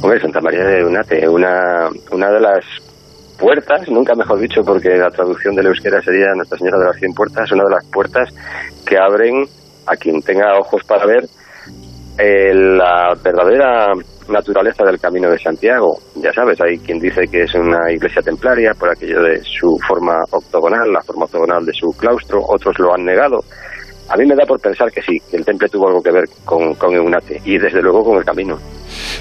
Hombre, Santa María de Unate, una, una de las puertas, nunca mejor dicho, porque la traducción del euskera sería Nuestra Señora de las Cien Puertas, una de las puertas que abren a quien tenga ojos para ver eh, la verdadera naturaleza del Camino de Santiago. Ya sabes, hay quien dice que es una iglesia templaria por aquello de su forma octogonal, la forma octogonal de su claustro, otros lo han negado. A mí me da por pensar que sí, que el temple tuvo algo que ver con, con Eunate y desde luego con el camino.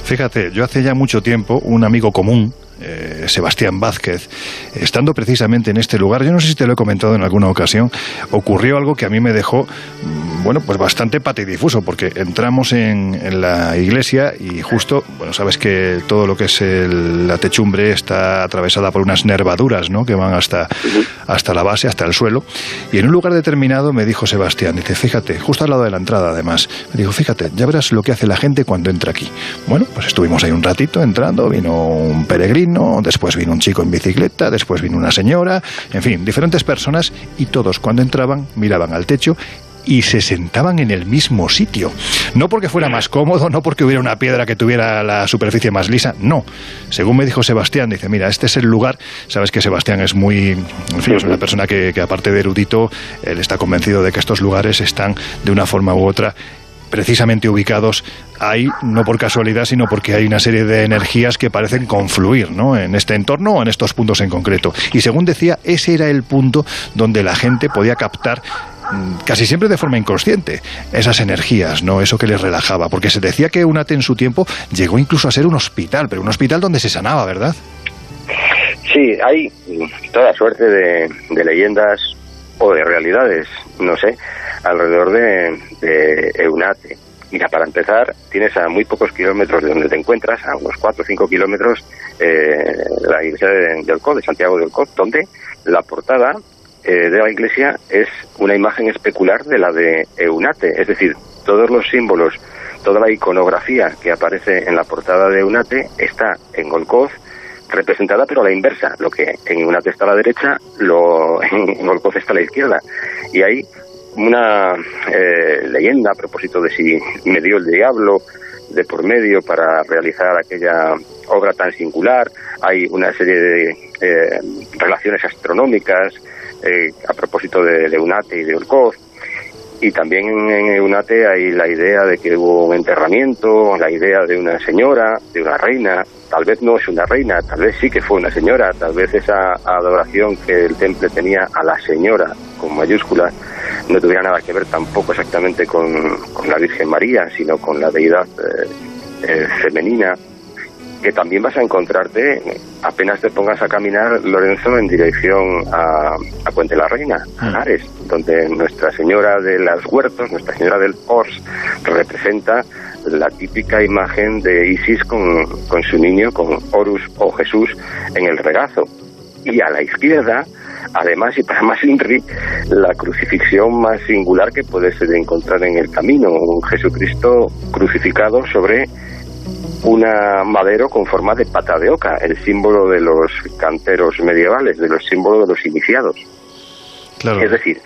Fíjate, yo hace ya mucho tiempo, un amigo común, eh, Sebastián Vázquez, estando precisamente en este lugar, yo no sé si te lo he comentado en alguna ocasión, ocurrió algo que a mí me dejó, bueno, pues bastante patidifuso, porque entramos en, en la iglesia y justo, bueno, sabes que todo lo que es el- la techumbre está atravesada por unas nervaduras, ¿no?, que van hasta, hasta la base, hasta el suelo, y en un lugar determinado me dijo Sebastián, dice, fíjate, justo al lado de la entrada además, me dijo, fíjate, ya verás lo que hace la gente cuando entra aquí. Bueno, pues estuvimos ahí un ratito entrando, vino un peregrino, después vino un chico en bicicleta, después vino una señora, en fin, diferentes personas y todos cuando entraban miraban al techo y se sentaban en el mismo sitio. No porque fuera más cómodo, no porque hubiera una piedra que tuviera la superficie más lisa, no. Según me dijo Sebastián, dice, mira, este es el lugar, sabes que Sebastián es muy, en fin, es una persona que, que aparte de erudito, él está convencido de que estos lugares están de una forma u otra precisamente ubicados ahí, no por casualidad, sino porque hay una serie de energías que parecen confluir ¿no? en este entorno o en estos puntos en concreto. Y según decía, ese era el punto donde la gente podía captar casi siempre de forma inconsciente esas energías, no eso que les relajaba, porque se decía que UNATE en su tiempo llegó incluso a ser un hospital, pero un hospital donde se sanaba, ¿verdad? Sí, hay mm, toda suerte de, de leyendas o de realidades, no sé, alrededor de, de Eunate. Mira, para empezar, tienes a muy pocos kilómetros de donde te encuentras, a unos 4 o 5 kilómetros, eh, la iglesia de, de Olcó, de Santiago de Olcó, donde la portada eh, de la iglesia es una imagen especular de la de Eunate, es decir, todos los símbolos, toda la iconografía que aparece en la portada de Eunate está en Golcoz, representada pero a la inversa, lo que en Eunate está a la derecha, lo en Golcoz está a la izquierda. Y hay una eh, leyenda a propósito de si me dio el diablo de por medio para realizar aquella obra tan singular. Hay una serie de eh, relaciones astronómicas eh, a propósito de, de Eunate y de Olcoz. Y también en Eunate hay la idea de que hubo un enterramiento, la idea de una señora, de una reina. Tal vez no es una reina, tal vez sí que fue una señora, tal vez esa adoración que el temple tenía a la señora, con mayúscula, no tuviera nada que ver tampoco exactamente con, con la Virgen María, sino con la deidad eh, eh, femenina, que también vas a encontrarte apenas te pongas a caminar, Lorenzo, en dirección a, a Puente la Reina, a Ares, donde Nuestra Señora de las Huertos, Nuestra Señora del Ors, representa la típica imagen de Isis con, con su niño, con Horus o Jesús en el regazo. Y a la izquierda, además y para más INRI, la crucifixión más singular que puedes encontrar en el camino, un Jesucristo crucificado sobre una madero con forma de pata de oca, el símbolo de los canteros medievales, de los símbolos de los iniciados. Es decir,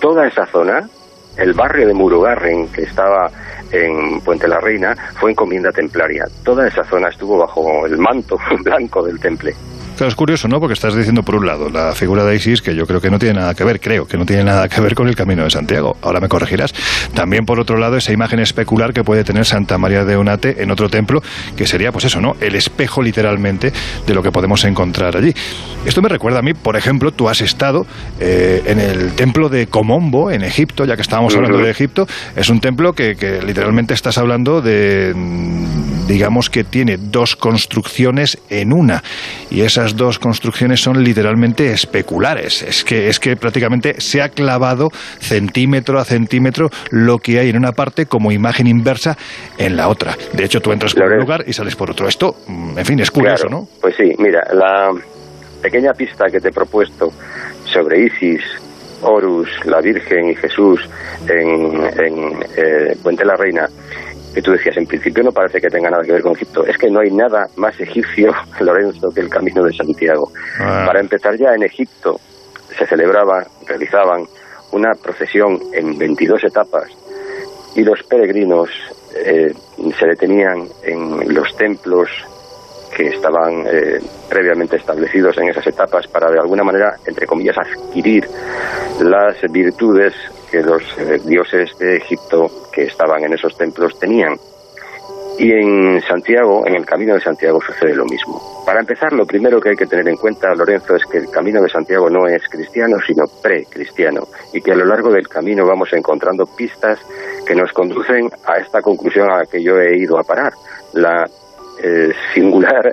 toda esa zona, el barrio de Murugarren, que estaba en Puente la Reina, fue encomienda templaria. Toda esa zona estuvo bajo el manto blanco del temple. Claro, es curioso, ¿no? Porque estás diciendo, por un lado, la figura de Isis, que yo creo que no tiene nada que ver, creo que no tiene nada que ver con el Camino de Santiago. Ahora me corregirás. También, por otro lado, esa imagen especular que puede tener Santa María de Onate en otro templo, que sería, pues eso, ¿no? El espejo, literalmente, de lo que podemos encontrar allí. Esto me recuerda a mí, por ejemplo, tú has estado eh, en el templo de Comombo, en Egipto, ya que estábamos hablando de Egipto. Es un templo que, que literalmente estás hablando de, digamos que tiene dos construcciones en una. Y dos construcciones son literalmente especulares. Es que, es que prácticamente se ha clavado centímetro a centímetro lo que hay en una parte como imagen inversa en la otra. De hecho, tú entras por un lugar y sales por otro. Esto, mm, en fin, es curioso, Claro, ¿no? Pues sí, mira, la pequeña pista que te he propuesto sobre Isis, Horus, la Virgen y Jesús en, en eh, Puente la Reina, que tú decías, en principio no parece que tenga nada que ver con Egipto. Es que no hay nada más egipcio, Lorenzo, que el Camino de Santiago. Ah. Para empezar ya en Egipto se celebraba, realizaban una procesión en 22 etapas y los peregrinos eh, se detenían en los templos que estaban eh, previamente establecidos en esas etapas para de alguna manera, entre comillas, adquirir las virtudes que los eh, dioses de Egipto que estaban en esos templos tenían. Y en Santiago, en el Camino de Santiago sucede lo mismo. Para empezar, lo primero que hay que tener en cuenta, Lorenzo, es que el Camino de Santiago no es cristiano, sino pre-cristiano, y que a lo largo del camino vamos encontrando pistas que nos conducen a esta conclusión a la que yo he ido a parar. La singular,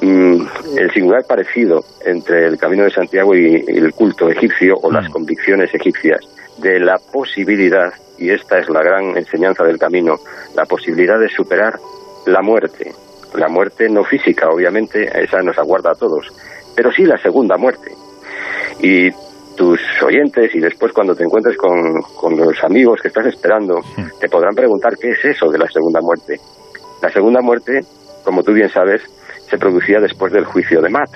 mm, el singular parecido entre el Camino de Santiago y, y el culto egipcio o las convicciones egipcias de la posibilidad y esta es la gran enseñanza del camino, la posibilidad de superar la muerte. La muerte no física, obviamente, esa nos aguarda a todos, pero sí la segunda muerte. Y tus oyentes y después cuando te encuentres con, con los amigos que estás esperando, te podrán preguntar qué es eso de la segunda muerte. La segunda muerte, como tú bien sabes, se producía después del juicio de Mat,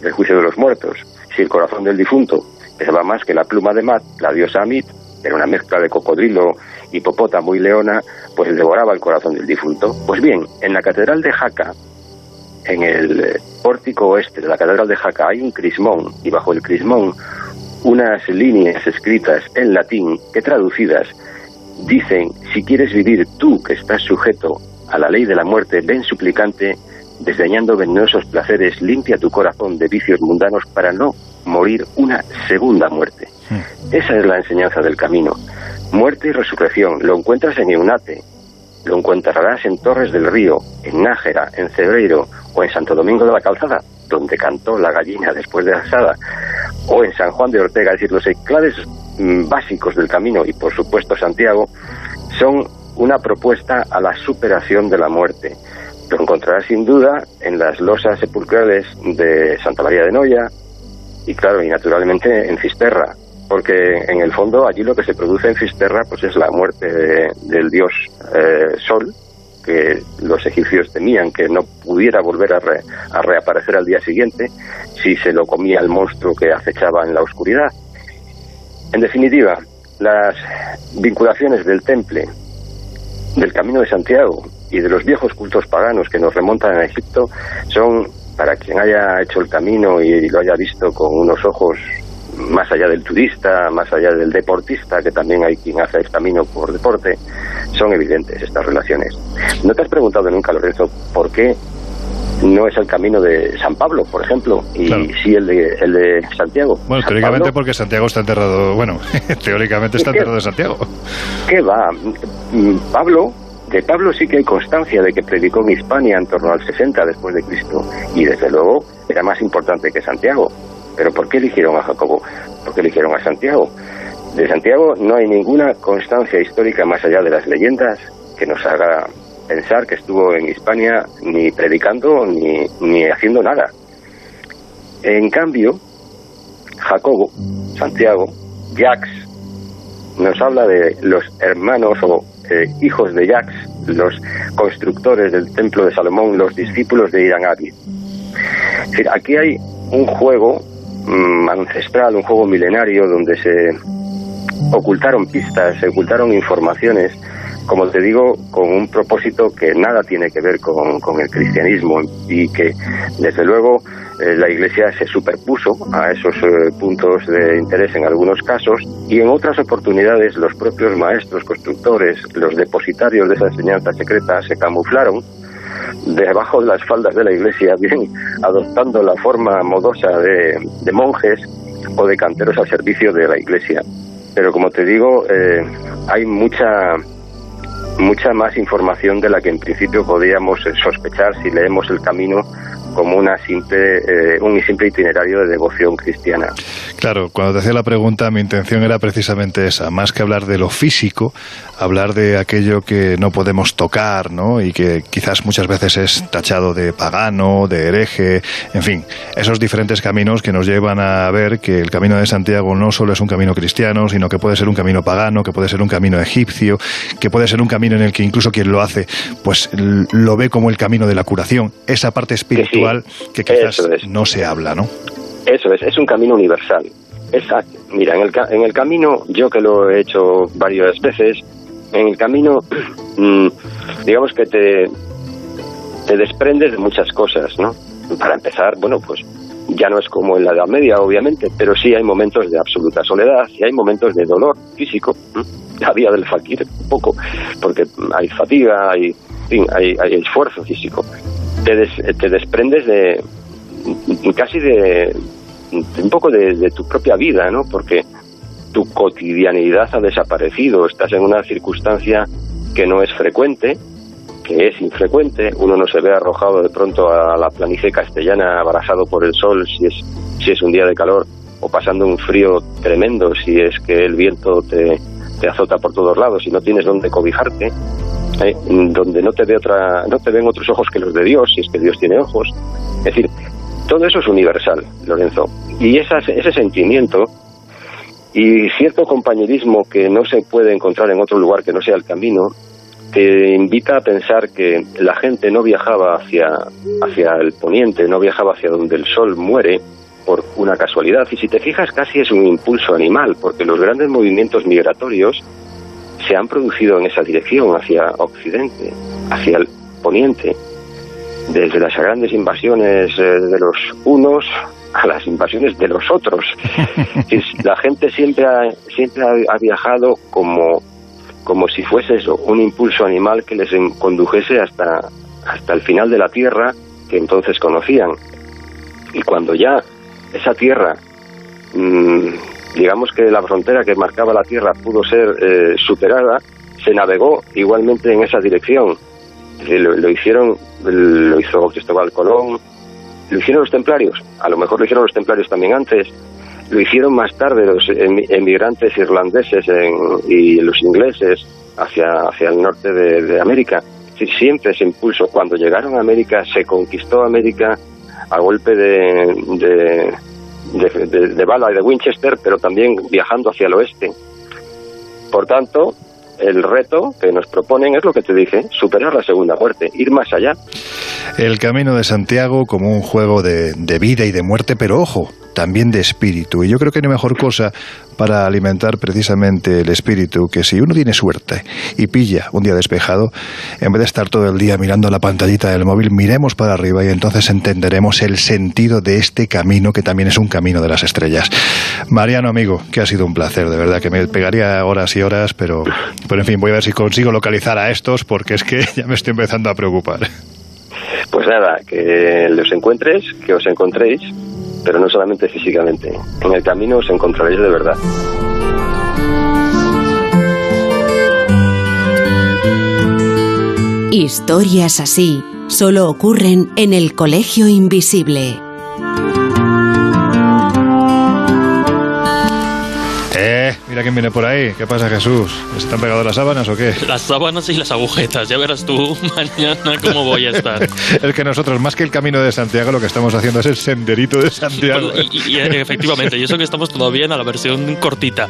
del juicio de los muertos. Si el corazón del difunto pesaba más que la pluma de Mat, la diosa Amit, era una mezcla de cocodrilo, hipopótamo y leona, pues devoraba el corazón del difunto. Pues bien, en la catedral de Jaca, en el eh, pórtico oeste de la catedral de Jaca, hay un crismón, y bajo el crismón unas líneas escritas en latín que traducidas dicen, si quieres vivir tú que estás sujeto a la ley de la muerte, ven suplicante, desdeñando venenosos placeres, limpia tu corazón de vicios mundanos para no morir una segunda muerte. Esa es la enseñanza del camino. Muerte y resurrección. Lo encuentras en Eunate, lo encontrarás en Torres del Río, en Nájera, en Cebreiro o en Santo Domingo de la Calzada, donde cantó la gallina después de la asada, o en San Juan de Ortega. Es decir, los claves mm, básicos del camino y por supuesto Santiago son una propuesta a la superación de la muerte. Lo encontrarás sin duda en las losas sepulcrales de Santa María de Noya y claro, y naturalmente en Cisterra, porque en el fondo allí lo que se produce en Fisterra pues es la muerte de- del dios eh, Sol, que los egipcios temían que no pudiera volver a, re- a reaparecer al día siguiente si se lo comía el monstruo que acechaba en la oscuridad. En definitiva, las vinculaciones del temple, del Camino de Santiago y de los viejos cultos paganos que nos remontan a Egipto son, para quien haya hecho el camino y lo haya visto con unos ojos más allá del turista, más allá del deportista, que también hay quien hace el camino por deporte, son evidentes estas relaciones. ¿No te has preguntado nunca, Lorenzo, por qué no es el camino de San Pablo, por ejemplo, y sí el de, el de Santiago? Bueno, San teóricamente Pablo, porque Santiago está enterrado, bueno, teóricamente está enterrado en Santiago. ¿Qué va? Pablo, de Pablo sí que hay constancia de que predicó en Hispania en torno al 60 después de Cristo, y desde luego era más importante que Santiago. Pero ¿por qué eligieron a Jacobo? ¿Por qué eligieron a Santiago? De Santiago no hay ninguna constancia histórica más allá de las leyendas que nos haga pensar que estuvo en Hispania ni predicando ni, ni haciendo nada. En cambio, Jacobo, Santiago, Jacques, nos habla de los hermanos o eh, hijos de Jacques, los constructores del templo de Salomón, los discípulos de Irán Abi. Aquí hay un juego mm, ancestral, un juego milenario donde se ocultaron pistas, se ocultaron informaciones, como te digo, con un propósito que nada tiene que ver con, con el cristianismo y que, desde luego, eh, la Iglesia se superpuso a esos eh, puntos de interés en algunos casos y en otras oportunidades los propios maestros constructores, los depositarios de esa enseñanza secreta, se camuflaron debajo de las faldas de la iglesia, bien adoptando la forma modosa de, de monjes o de canteros al servicio de la iglesia. Pero como te digo, eh, hay mucha mucha más información de la que en principio podríamos eh, sospechar si leemos el camino como una simple, eh, un simple itinerario de devoción cristiana. Claro, cuando te hacía la pregunta, mi intención era precisamente esa, más que hablar de lo físico, hablar de aquello que no podemos tocar, ¿no? Y que quizás muchas veces es tachado de pagano, de hereje, en fin, esos diferentes caminos que nos llevan a ver que el camino de Santiago no solo es un camino cristiano, sino que puede ser un camino pagano, que puede ser un camino egipcio, que puede ser un camino en el que incluso quien lo hace, pues lo ve como el camino de la curación, esa parte espiritual que quizás es. no se habla, ¿no? Eso es, es un camino universal. Exacto. Mira, en el, en el camino, yo que lo he hecho varias veces, en el camino, mm, digamos que te, te desprendes de muchas cosas, ¿no? Para empezar, bueno, pues ya no es como en la Edad Media, obviamente, pero sí hay momentos de absoluta soledad y hay momentos de dolor físico, la vía del fakir, un poco, porque hay fatiga, hay, fin, hay, esfuerzo físico. Te, des- te desprendes de casi de, un poco de, de tu propia vida, ¿no? Porque tu cotidianidad ha desaparecido, estás en una circunstancia que no es frecuente, que es infrecuente, uno no se ve arrojado de pronto a la planicie castellana abrasado por el sol si es, si es un día de calor o pasando un frío tremendo si es que el viento te, te azota por todos lados y no tienes donde cobijarte, eh, donde no te ve otra, no te ven otros ojos que los de Dios, si es que Dios tiene ojos. Es decir, todo eso es universal, Lorenzo. Y ese sentimiento y cierto compañerismo que no se puede encontrar en otro lugar que no sea el camino, te invita a pensar que la gente no viajaba hacia, hacia el poniente, no viajaba hacia donde el sol muere por una casualidad. Y si te fijas, casi es un impulso animal, porque los grandes movimientos migratorios se han producido en esa dirección, hacia Occidente, hacia el poniente, desde las grandes invasiones eh, de los unos a las invasiones de los otros. La gente siempre ha, siempre ha, viajado como, como si fuese eso, un impulso animal que les condujese hasta, hasta el final de la tierra que entonces conocían. Y cuando ya esa tierra, mm, digamos que la frontera que marcaba la tierra pudo ser eh, superada, se navegó igualmente en esa dirección. Lo, lo hicieron, lo hizo Cristóbal Colón, lo hicieron los templarios, a lo mejor lo hicieron los templarios también antes, lo hicieron más tarde los emi- emigrantes irlandeses en- y los ingleses hacia, hacia el norte de, América. Siempre ese impulso. Cuando llegaron a América, se conquistó América a golpe de, de, de- bala y de Winchester, pero también viajando hacia el oeste. Por tanto, el reto que nos proponen es lo que te dije, superar la segunda muerte, ir más allá. El camino de Santiago como un juego de, de vida y de muerte, pero ojo, también de espíritu. Y yo creo que no hay mejor cosa para alimentar precisamente el espíritu que si uno tiene suerte y pilla un día despejado, en vez de estar todo el día mirando la pantallita del móvil, miremos para arriba y entonces entenderemos el sentido de este camino que también es un camino de las estrellas. Mariano, amigo, que ha sido un placer, de verdad, que me pegaría horas y horas, pero, pero en fin, voy a ver si consigo localizar a estos porque es que ya me estoy empezando a preocupar. Pues nada, que los encuentres, que os encontréis, pero no solamente físicamente. En el camino os encontraréis de verdad. Historias así solo ocurren en el Colegio Invisible. Mira quién viene por ahí. ¿Qué pasa, Jesús? ¿Se te han pegado las sábanas o qué? Las sábanas y las agujetas, ya verás tú mañana cómo voy a estar. es que nosotros, más que el camino de Santiago, lo que estamos haciendo es el senderito de Santiago. Y, y, efectivamente, y eso que estamos todavía en la versión cortita.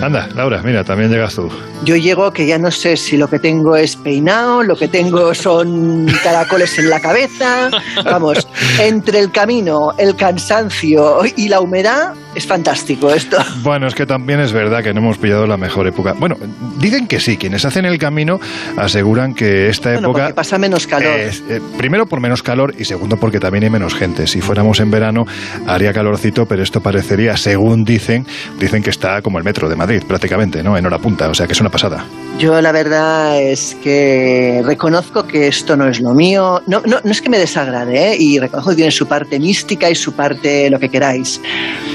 Anda, Laura, mira, también llegas tú. Yo llego que ya no sé si lo que tengo es peinado, lo que tengo son caracoles en la cabeza. Vamos, entre el camino, el cansancio y la humedad, es fantástico esto. Bueno, es que también es verdad que no hemos pillado la mejor época. Bueno, dicen que sí, quienes hacen el camino aseguran que esta Bueno, época... porque pasa menos calor. es, eh, primero por menos calor y segundo porque también hay menos gente. Si fuéramos en verano haría calorcito, pero esto parecería, según dicen, dicen que está como el metro de Madrid prácticamente, ¿no? En hora punta, o sea que es una pasada. Yo la verdad es que reconozco que esto no es lo mío. No, no, no es que me desagrade, ¿eh? y reconozco que tiene su parte mística y su parte lo que queráis.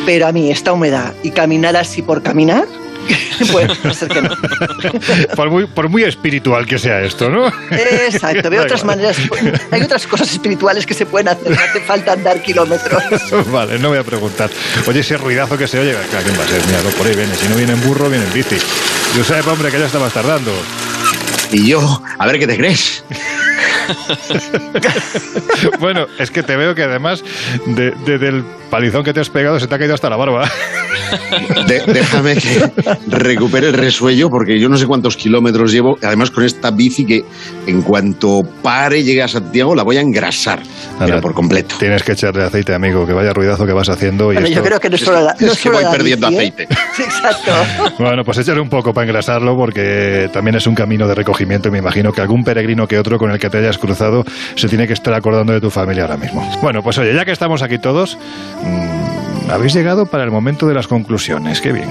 Pero a mí esta humedad y caminar así por caminar, pues puede ser que no. por, muy, por muy espiritual que sea esto, ¿no? Exacto, veo otras maneras, hay otras cosas espirituales que se pueden hacer, no hace falta andar kilómetros. vale, no voy a preguntar. Oye, ese ruidazo que se oye, claro, ¿quién va a ser? Mira, por ahí viene. Si no viene en burro, viene en bici. Yo sé, hombre, que ya estabas tardando. Y yo, a ver qué te crees. bueno, es que te veo que además de, de, del palizón que te has pegado se te ha caído hasta la barba. De- déjame que recupere el resuello porque yo no sé cuántos kilómetros llevo. Además, con esta bici que en cuanto pare, llegue a Santiago, la voy a engrasar. pero por completo. Tienes que echarle aceite, amigo, que vaya ruidazo que vas haciendo. Y Bueno, yo creo que no es solo la, no Es que voy la perdiendo bici, ¿eh? aceite. Sí, exacto. Bueno, pues échale un poco para engrasarlo porque también es un camino de recogimiento y me imagino que algún peregrino que otro con el que te hayas cruzado se tiene que estar acordando de tu familia ahora mismo. Bueno, pues oye, ya que estamos aquí todos, mm, habéis llegado para el momento de las conclusiones. Qué bien.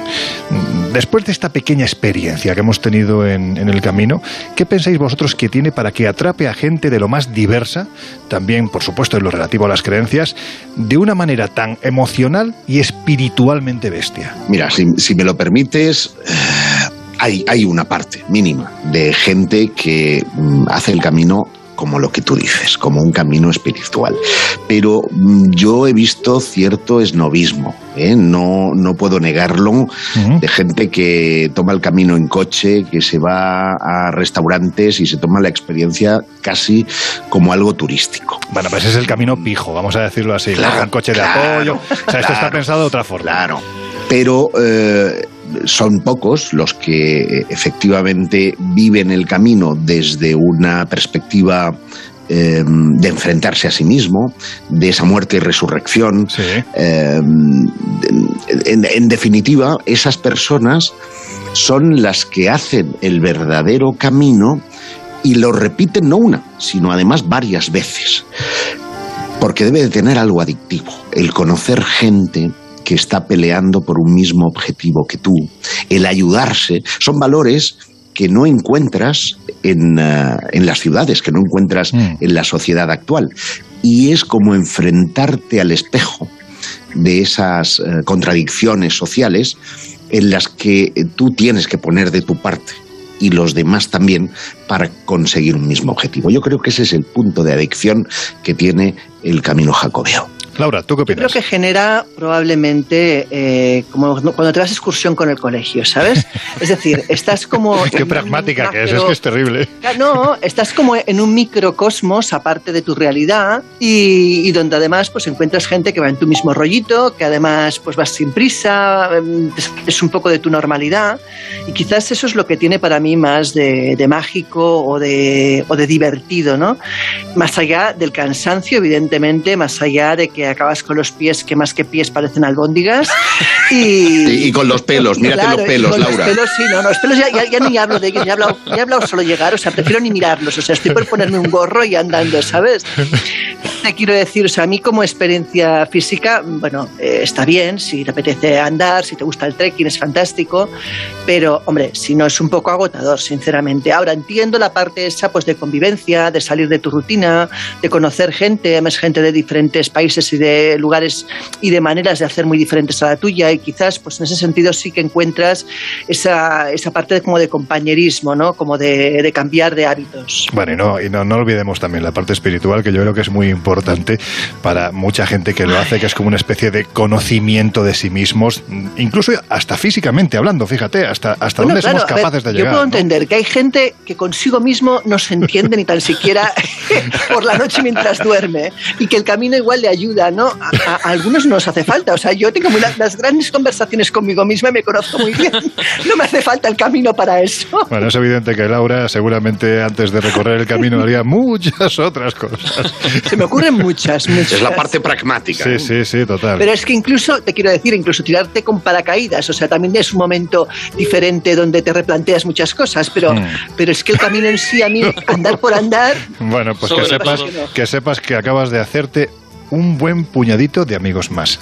Mm, Después de esta pequeña experiencia que hemos tenido en, el camino, ¿qué pensáis vosotros que tiene para que atrape a gente de lo más diversa, también por supuesto en lo relativo a las creencias, de una manera tan emocional y espiritualmente bestia? Mira, si, si me lo permites, eh, hay, hay una parte mínima de gente que mm, hace el camino como lo que tú dices, como un camino espiritual. Pero mm, yo he visto cierto esnovismo, ¿eh? no, no puedo negarlo, de gente que toma el camino en coche, que se va a restaurantes y se toma la experiencia casi como algo turístico. Bueno, pues es el camino pijo, vamos a decirlo así. Claro, con coche de claro, apoyo. O sea, esto está pensado de otra forma. Claro. Pero eh, son pocos los que eh, efectivamente viven el camino desde una perspectiva eh, de enfrentarse a sí mismo, de esa muerte y resurrección. Eh, en, en definitiva, esas personas son las que hacen el verdadero camino y lo repiten no una, sino además varias veces. Porque debe de tener algo adictivo, el conocer gente que está peleando por un mismo objetivo que tú, el ayudarse, son valores que no encuentras en, eh, en las ciudades, que no encuentras en la sociedad actual. Y es como enfrentarte al espejo de esas eh, contradicciones sociales en las que tú tienes que poner de tu parte y los demás también para conseguir un mismo objetivo. Yo creo que ese es el punto de adicción que tiene el camino jacobeo. Laura, ¿tú qué Yo creo que genera probablemente eh, como cuando te vas de excursión con el colegio, ¿sabes? Es decir, estás como... Qué pragmática que es, es que es terrible. No, estás como en un microcosmos aparte de tu realidad y, y donde además pues encuentras gente que va en tu mismo rollito, que además pues vas sin prisa, em, es un poco de tu normalidad y quizás eso es lo que tiene para mí más de, de mágico o de, o de divertido, ¿no? Más allá del cansancio, evidentemente, más allá de que acabas con los pies que más que pies parecen albóndigas y... Y, con los pelos, mírate Claro, los pelos, con Laura. Los pelos, sí, no, no, los pelos ya, ya- ya ni hablo de ellos, ya he, hablado, ya he hablado solo llegar, o sea, prefiero ni mirarlos, o sea, estoy por ponerme un gorro y andando, ¿sabes? Te quiero decir, o sea, a mí como experiencia física, bueno, eh, está bien, si te apetece andar, si te gusta el trekking, es fantástico, pero, hombre, si no es un poco agotador, sinceramente. Ahora entiendo la parte esa, pues, de convivencia, de salir de tu rutina, de conocer gente, además gente de diferentes países y de lugares y de maneras de hacer muy diferentes a la tuya, y quizás, pues, en ese sentido sí que encuentras esa, esa parte de, como de compañerismo, ¿no? Como de, de cambiar de hábitos. Bueno, y, no, y no, no olvidemos también la parte espiritual, que yo creo que es muy importante para mucha gente que lo hace, que es como una especie de conocimiento de sí mismos, incluso hasta físicamente hablando, fíjate, hasta, hasta Bueno, dónde claro, somos ver, capaces de Yo llegar. puedo ¿no? entender que hay gente que consigo mismo no se entiende ni tan siquiera por la noche mientras duerme y que el camino igual le ayuda, ¿no? A, a- a algunos no nos hace falta. O sea, yo tengo muy la- las grandes conversaciones conmigo misma y me conozco muy bien. No me hace falta el camino para eso. Bueno, es evidente que Laura seguramente antes de recorrer el camino haría muchas otras cosas. Se me ocurren muchas, muchas. Es la parte pragmática. Sí, sí, sí, total. Pero es que incluso, te quiero decir, incluso tirarte con paracaídas, o sea, también es un momento diferente donde te replanteas muchas cosas, pero, Mm. pero es que el camino en sí, a mí, andar por andar, Bueno, pues que sepas, que sepas que acabas de hacerte un buen puñadito de amigos más.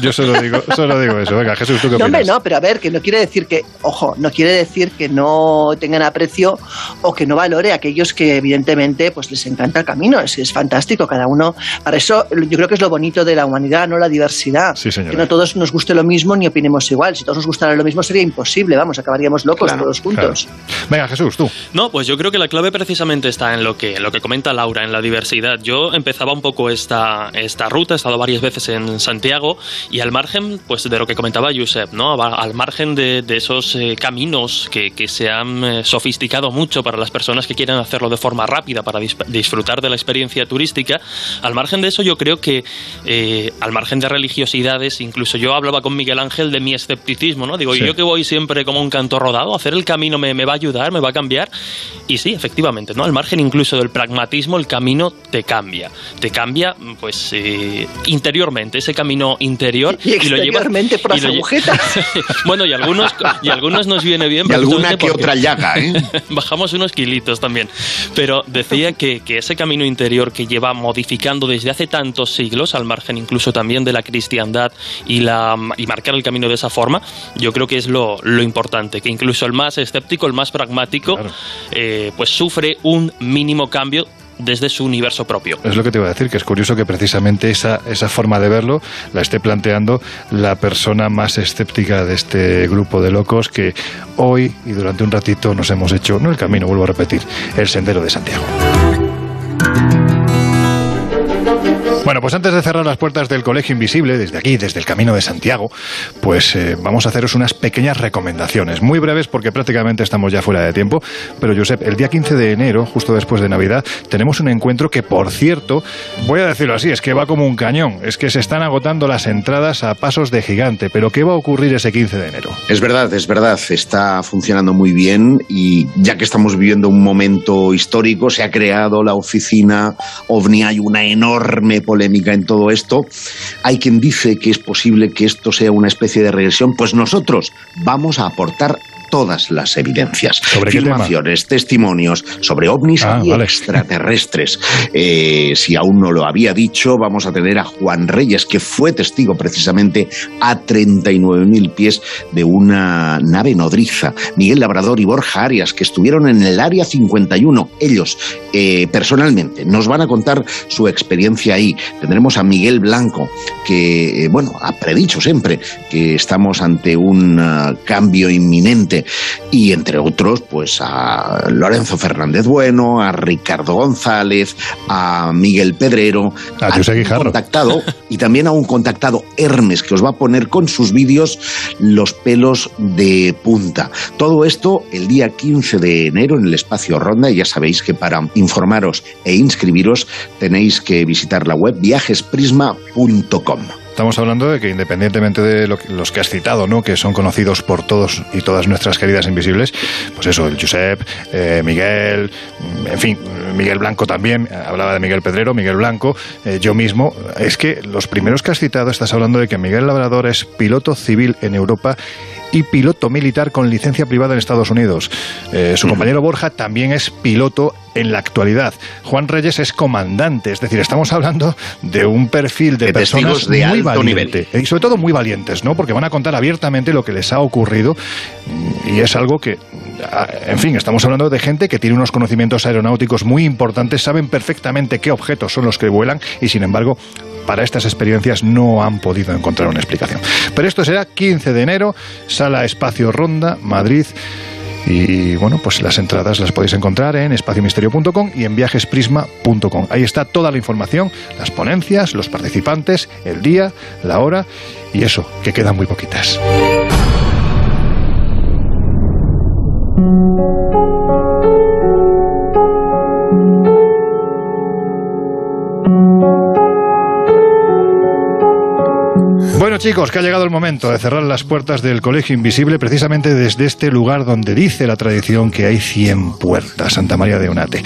Yo solo digo, solo digo eso. Venga, Jesús, ¿tú qué No, hombre, opinas? no, pero a ver, que no quiere decir que, ojo, no quiere decir que no tengan aprecio o que no valore a aquellos que evidentemente pues les encanta el camino, es, es fantástico, cada uno, para eso yo creo que es lo bonito de la humanidad, no la diversidad, Sí, señora. que no todos nos guste lo mismo ni opinemos igual, si todos nos gustara lo mismo sería imposible, vamos, acabaríamos locos todos juntos. Venga, Jesús, tú. No, pues yo creo que la clave precisamente está en lo que, en lo que comenta Laura, en la diversidad. Yo empezaba un poco esta, esta ruta, he estado varias veces en Santiago y al margen pues de lo que comentaba Josep, ¿no? al margen de, esos eh, caminos que, se han eh, sofisticado mucho para las personas que quieren hacerlo de forma rápida para disfrutar de la experiencia turística, al margen de eso yo creo que eh, al margen de religiosidades, incluso yo hablaba con Miguel Ángel de mi escepticismo, ¿no? Digo, yo que voy siempre como un canto rodado, hacer el camino me, me va a ayudar, me va a cambiar y sí, efectivamente, ¿no? Al margen incluso del pragmatismo, el camino te cambia, te cambia pues interiormente, ese camino interior y, y lo llevas por las agujetas. bueno, y algunos y algunos nos viene bien. Y alguna que otra llaga, ¿eh? Bajamos unos kilitos también. Pero decía que, que ese camino interior que lleva modificando desde hace tantos siglos, al margen incluso también de la cristiandad y, la, y marcar el camino de esa forma, yo creo que es lo, lo importante, que incluso el más escéptico, el más pragmático, eh, pues sufre un mínimo cambio desde su universo propio. Es lo que te iba a decir, que es curioso que precisamente esa, esa forma de verlo la esté planteando la persona más escéptica de este grupo de locos que hoy y durante un ratito nos hemos hecho, no el camino, vuelvo a repetir, el sendero de Santiago. Bueno, pues antes de cerrar las puertas del Colegio Invisible, desde aquí, desde el Camino de Santiago, pues eh, vamos a haceros unas pequeñas recomendaciones, muy breves porque prácticamente estamos ya fuera de tiempo. Pero Josep, el día 15 de enero, justo después de Navidad, tenemos un encuentro que, por cierto, voy a decirlo así, es que va como un cañón, es que se están agotando las entradas a pasos de gigante. Pero ¿qué va a ocurrir ese 15 de enero? Es verdad, es verdad, está funcionando muy bien y ya que estamos viviendo un momento histórico, se ha creado la oficina OVNI, hay una enorme polémica en todo esto. Hay quien dice que es posible que esto sea una especie de regresión, pues nosotros vamos a aportar todas las evidencias, ¿Sobre filmaciones, testimonios sobre ovnis ah, y extraterrestres. Eh, si aún no lo había dicho, vamos a tener a Juan Reyes, que fue testigo precisamente a 39.000 pies de una nave nodriza. Miguel Labrador y Borja Arias, que estuvieron en el Área 51. Ellos, eh, personalmente, nos van a contar su experiencia ahí. Tendremos a Miguel Blanco, que, eh, bueno, ha predicho siempre que estamos ante un ah, cambio inminente y entre otros, pues a Lorenzo Fernández Bueno, a Ricardo González, a Miguel Pedrero, a, a contactado y también a un contactado Hermes que os va a poner con sus vídeos los pelos de punta. Todo esto el día 15 de enero en el espacio Ronda y ya sabéis que para informaros e inscribiros tenéis que visitar la web viajesprisma.com. Estamos hablando de que independientemente de los que has citado, ¿no? que son conocidos por todos y todas nuestras queridas invisibles, pues eso, el Josep, eh, Miguel, mm, en fin, Miguel Blanco también, hablaba de Miguel Pedrero, Miguel Blanco, eh, yo mismo, es que los primeros que has citado estás hablando de que Miguel Labrador es piloto civil en Europa y piloto militar con licencia privada en Estados Unidos. Eh, su compañero Borja también es piloto en la actualidad. Juan Reyes es comandante, es decir, estamos hablando de un perfil de, personas de muy valientes y sobre todo muy valientes, ¿no? Porque van a contar abiertamente lo que les ha ocurrido y es algo que en fin, estamos hablando de gente que tiene unos conocimientos aeronáuticos muy importantes, saben perfectamente qué objetos son los que vuelan y sin embargo para estas experiencias no han podido encontrar una explicación. Pero esto será 15 de enero, sala Espacio Ronda, Madrid. Y bueno, pues las entradas las podéis encontrar en espaciomisterio.com y en viajesprisma.com. Ahí está toda la información, las ponencias, los participantes, el día, la hora y eso, que quedan muy poquitas. Bueno chicos, que ha llegado el momento de cerrar las puertas del Colegio Invisible precisamente desde este lugar donde dice la tradición que hay 100 puertas, Santa María de Unate.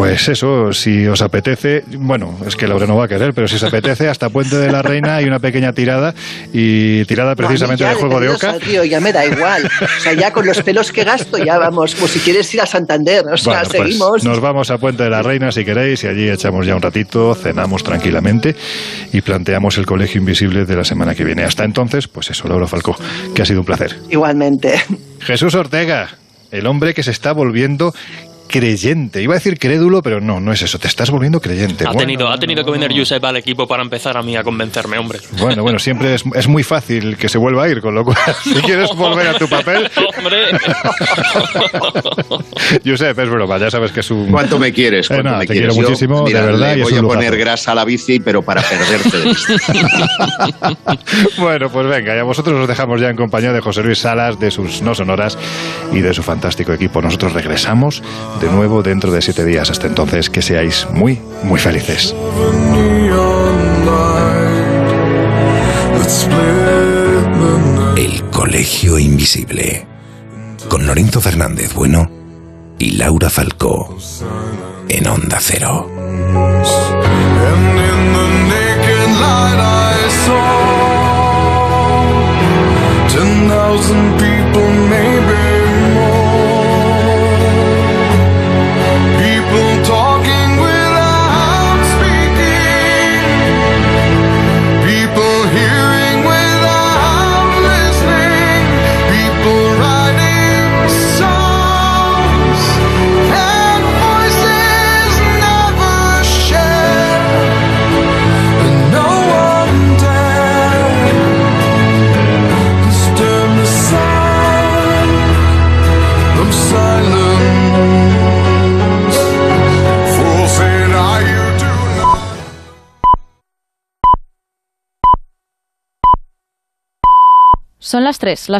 Pues eso, si os apetece, bueno, es que Laura no va a querer, pero si os apetece, hasta Puente de la Reina hay una pequeña tirada y tirada precisamente de juego de oca. Tío, ya me da igual. O sea, ya con los pelos que gasto, ya vamos, como si quieres ir a Santander. O sea, pues seguimos. nos vamos a Puente de la Reina si queréis y allí echamos ya un ratito, cenamos tranquilamente y planteamos el colegio invisible de la semana que viene. Hasta entonces, pues eso, Laura Falcó, que ha sido un placer. Igualmente. Jesús Ortega, el hombre que se está volviendo creyente. Iba a decir crédulo, pero no, no es eso. Te estás volviendo creyente. Ha Bueno, tenido, ha tenido que venir Josep al equipo para empezar a mí a convencerme, hombre. Bueno, bueno, siempre es, es muy fácil que se vuelva a ir, con lo cual, si quieres volver a tu papel, Hombre. Josep, es broma, ya sabes que es un... ¿Cuánto me quieres? Eh, ¿Cuánto nada, me te quieres? quiero muchísimo, mira, de verdad, voy a poner grasa a la bici, pero para perderte de vista. Bueno, pues venga, y a vosotros os dejamos ya en compañía de José Luis Salas, de sus no sonoras y de su fantástico equipo. Nosotros regresamos de nuevo dentro de siete días. Hasta entonces, que seáis muy, muy felices. El Colegio Invisible. Con Lorenzo Fernández Bueno y Laura Falcó. En Onda Cero. Ten thousand people, Son las tres,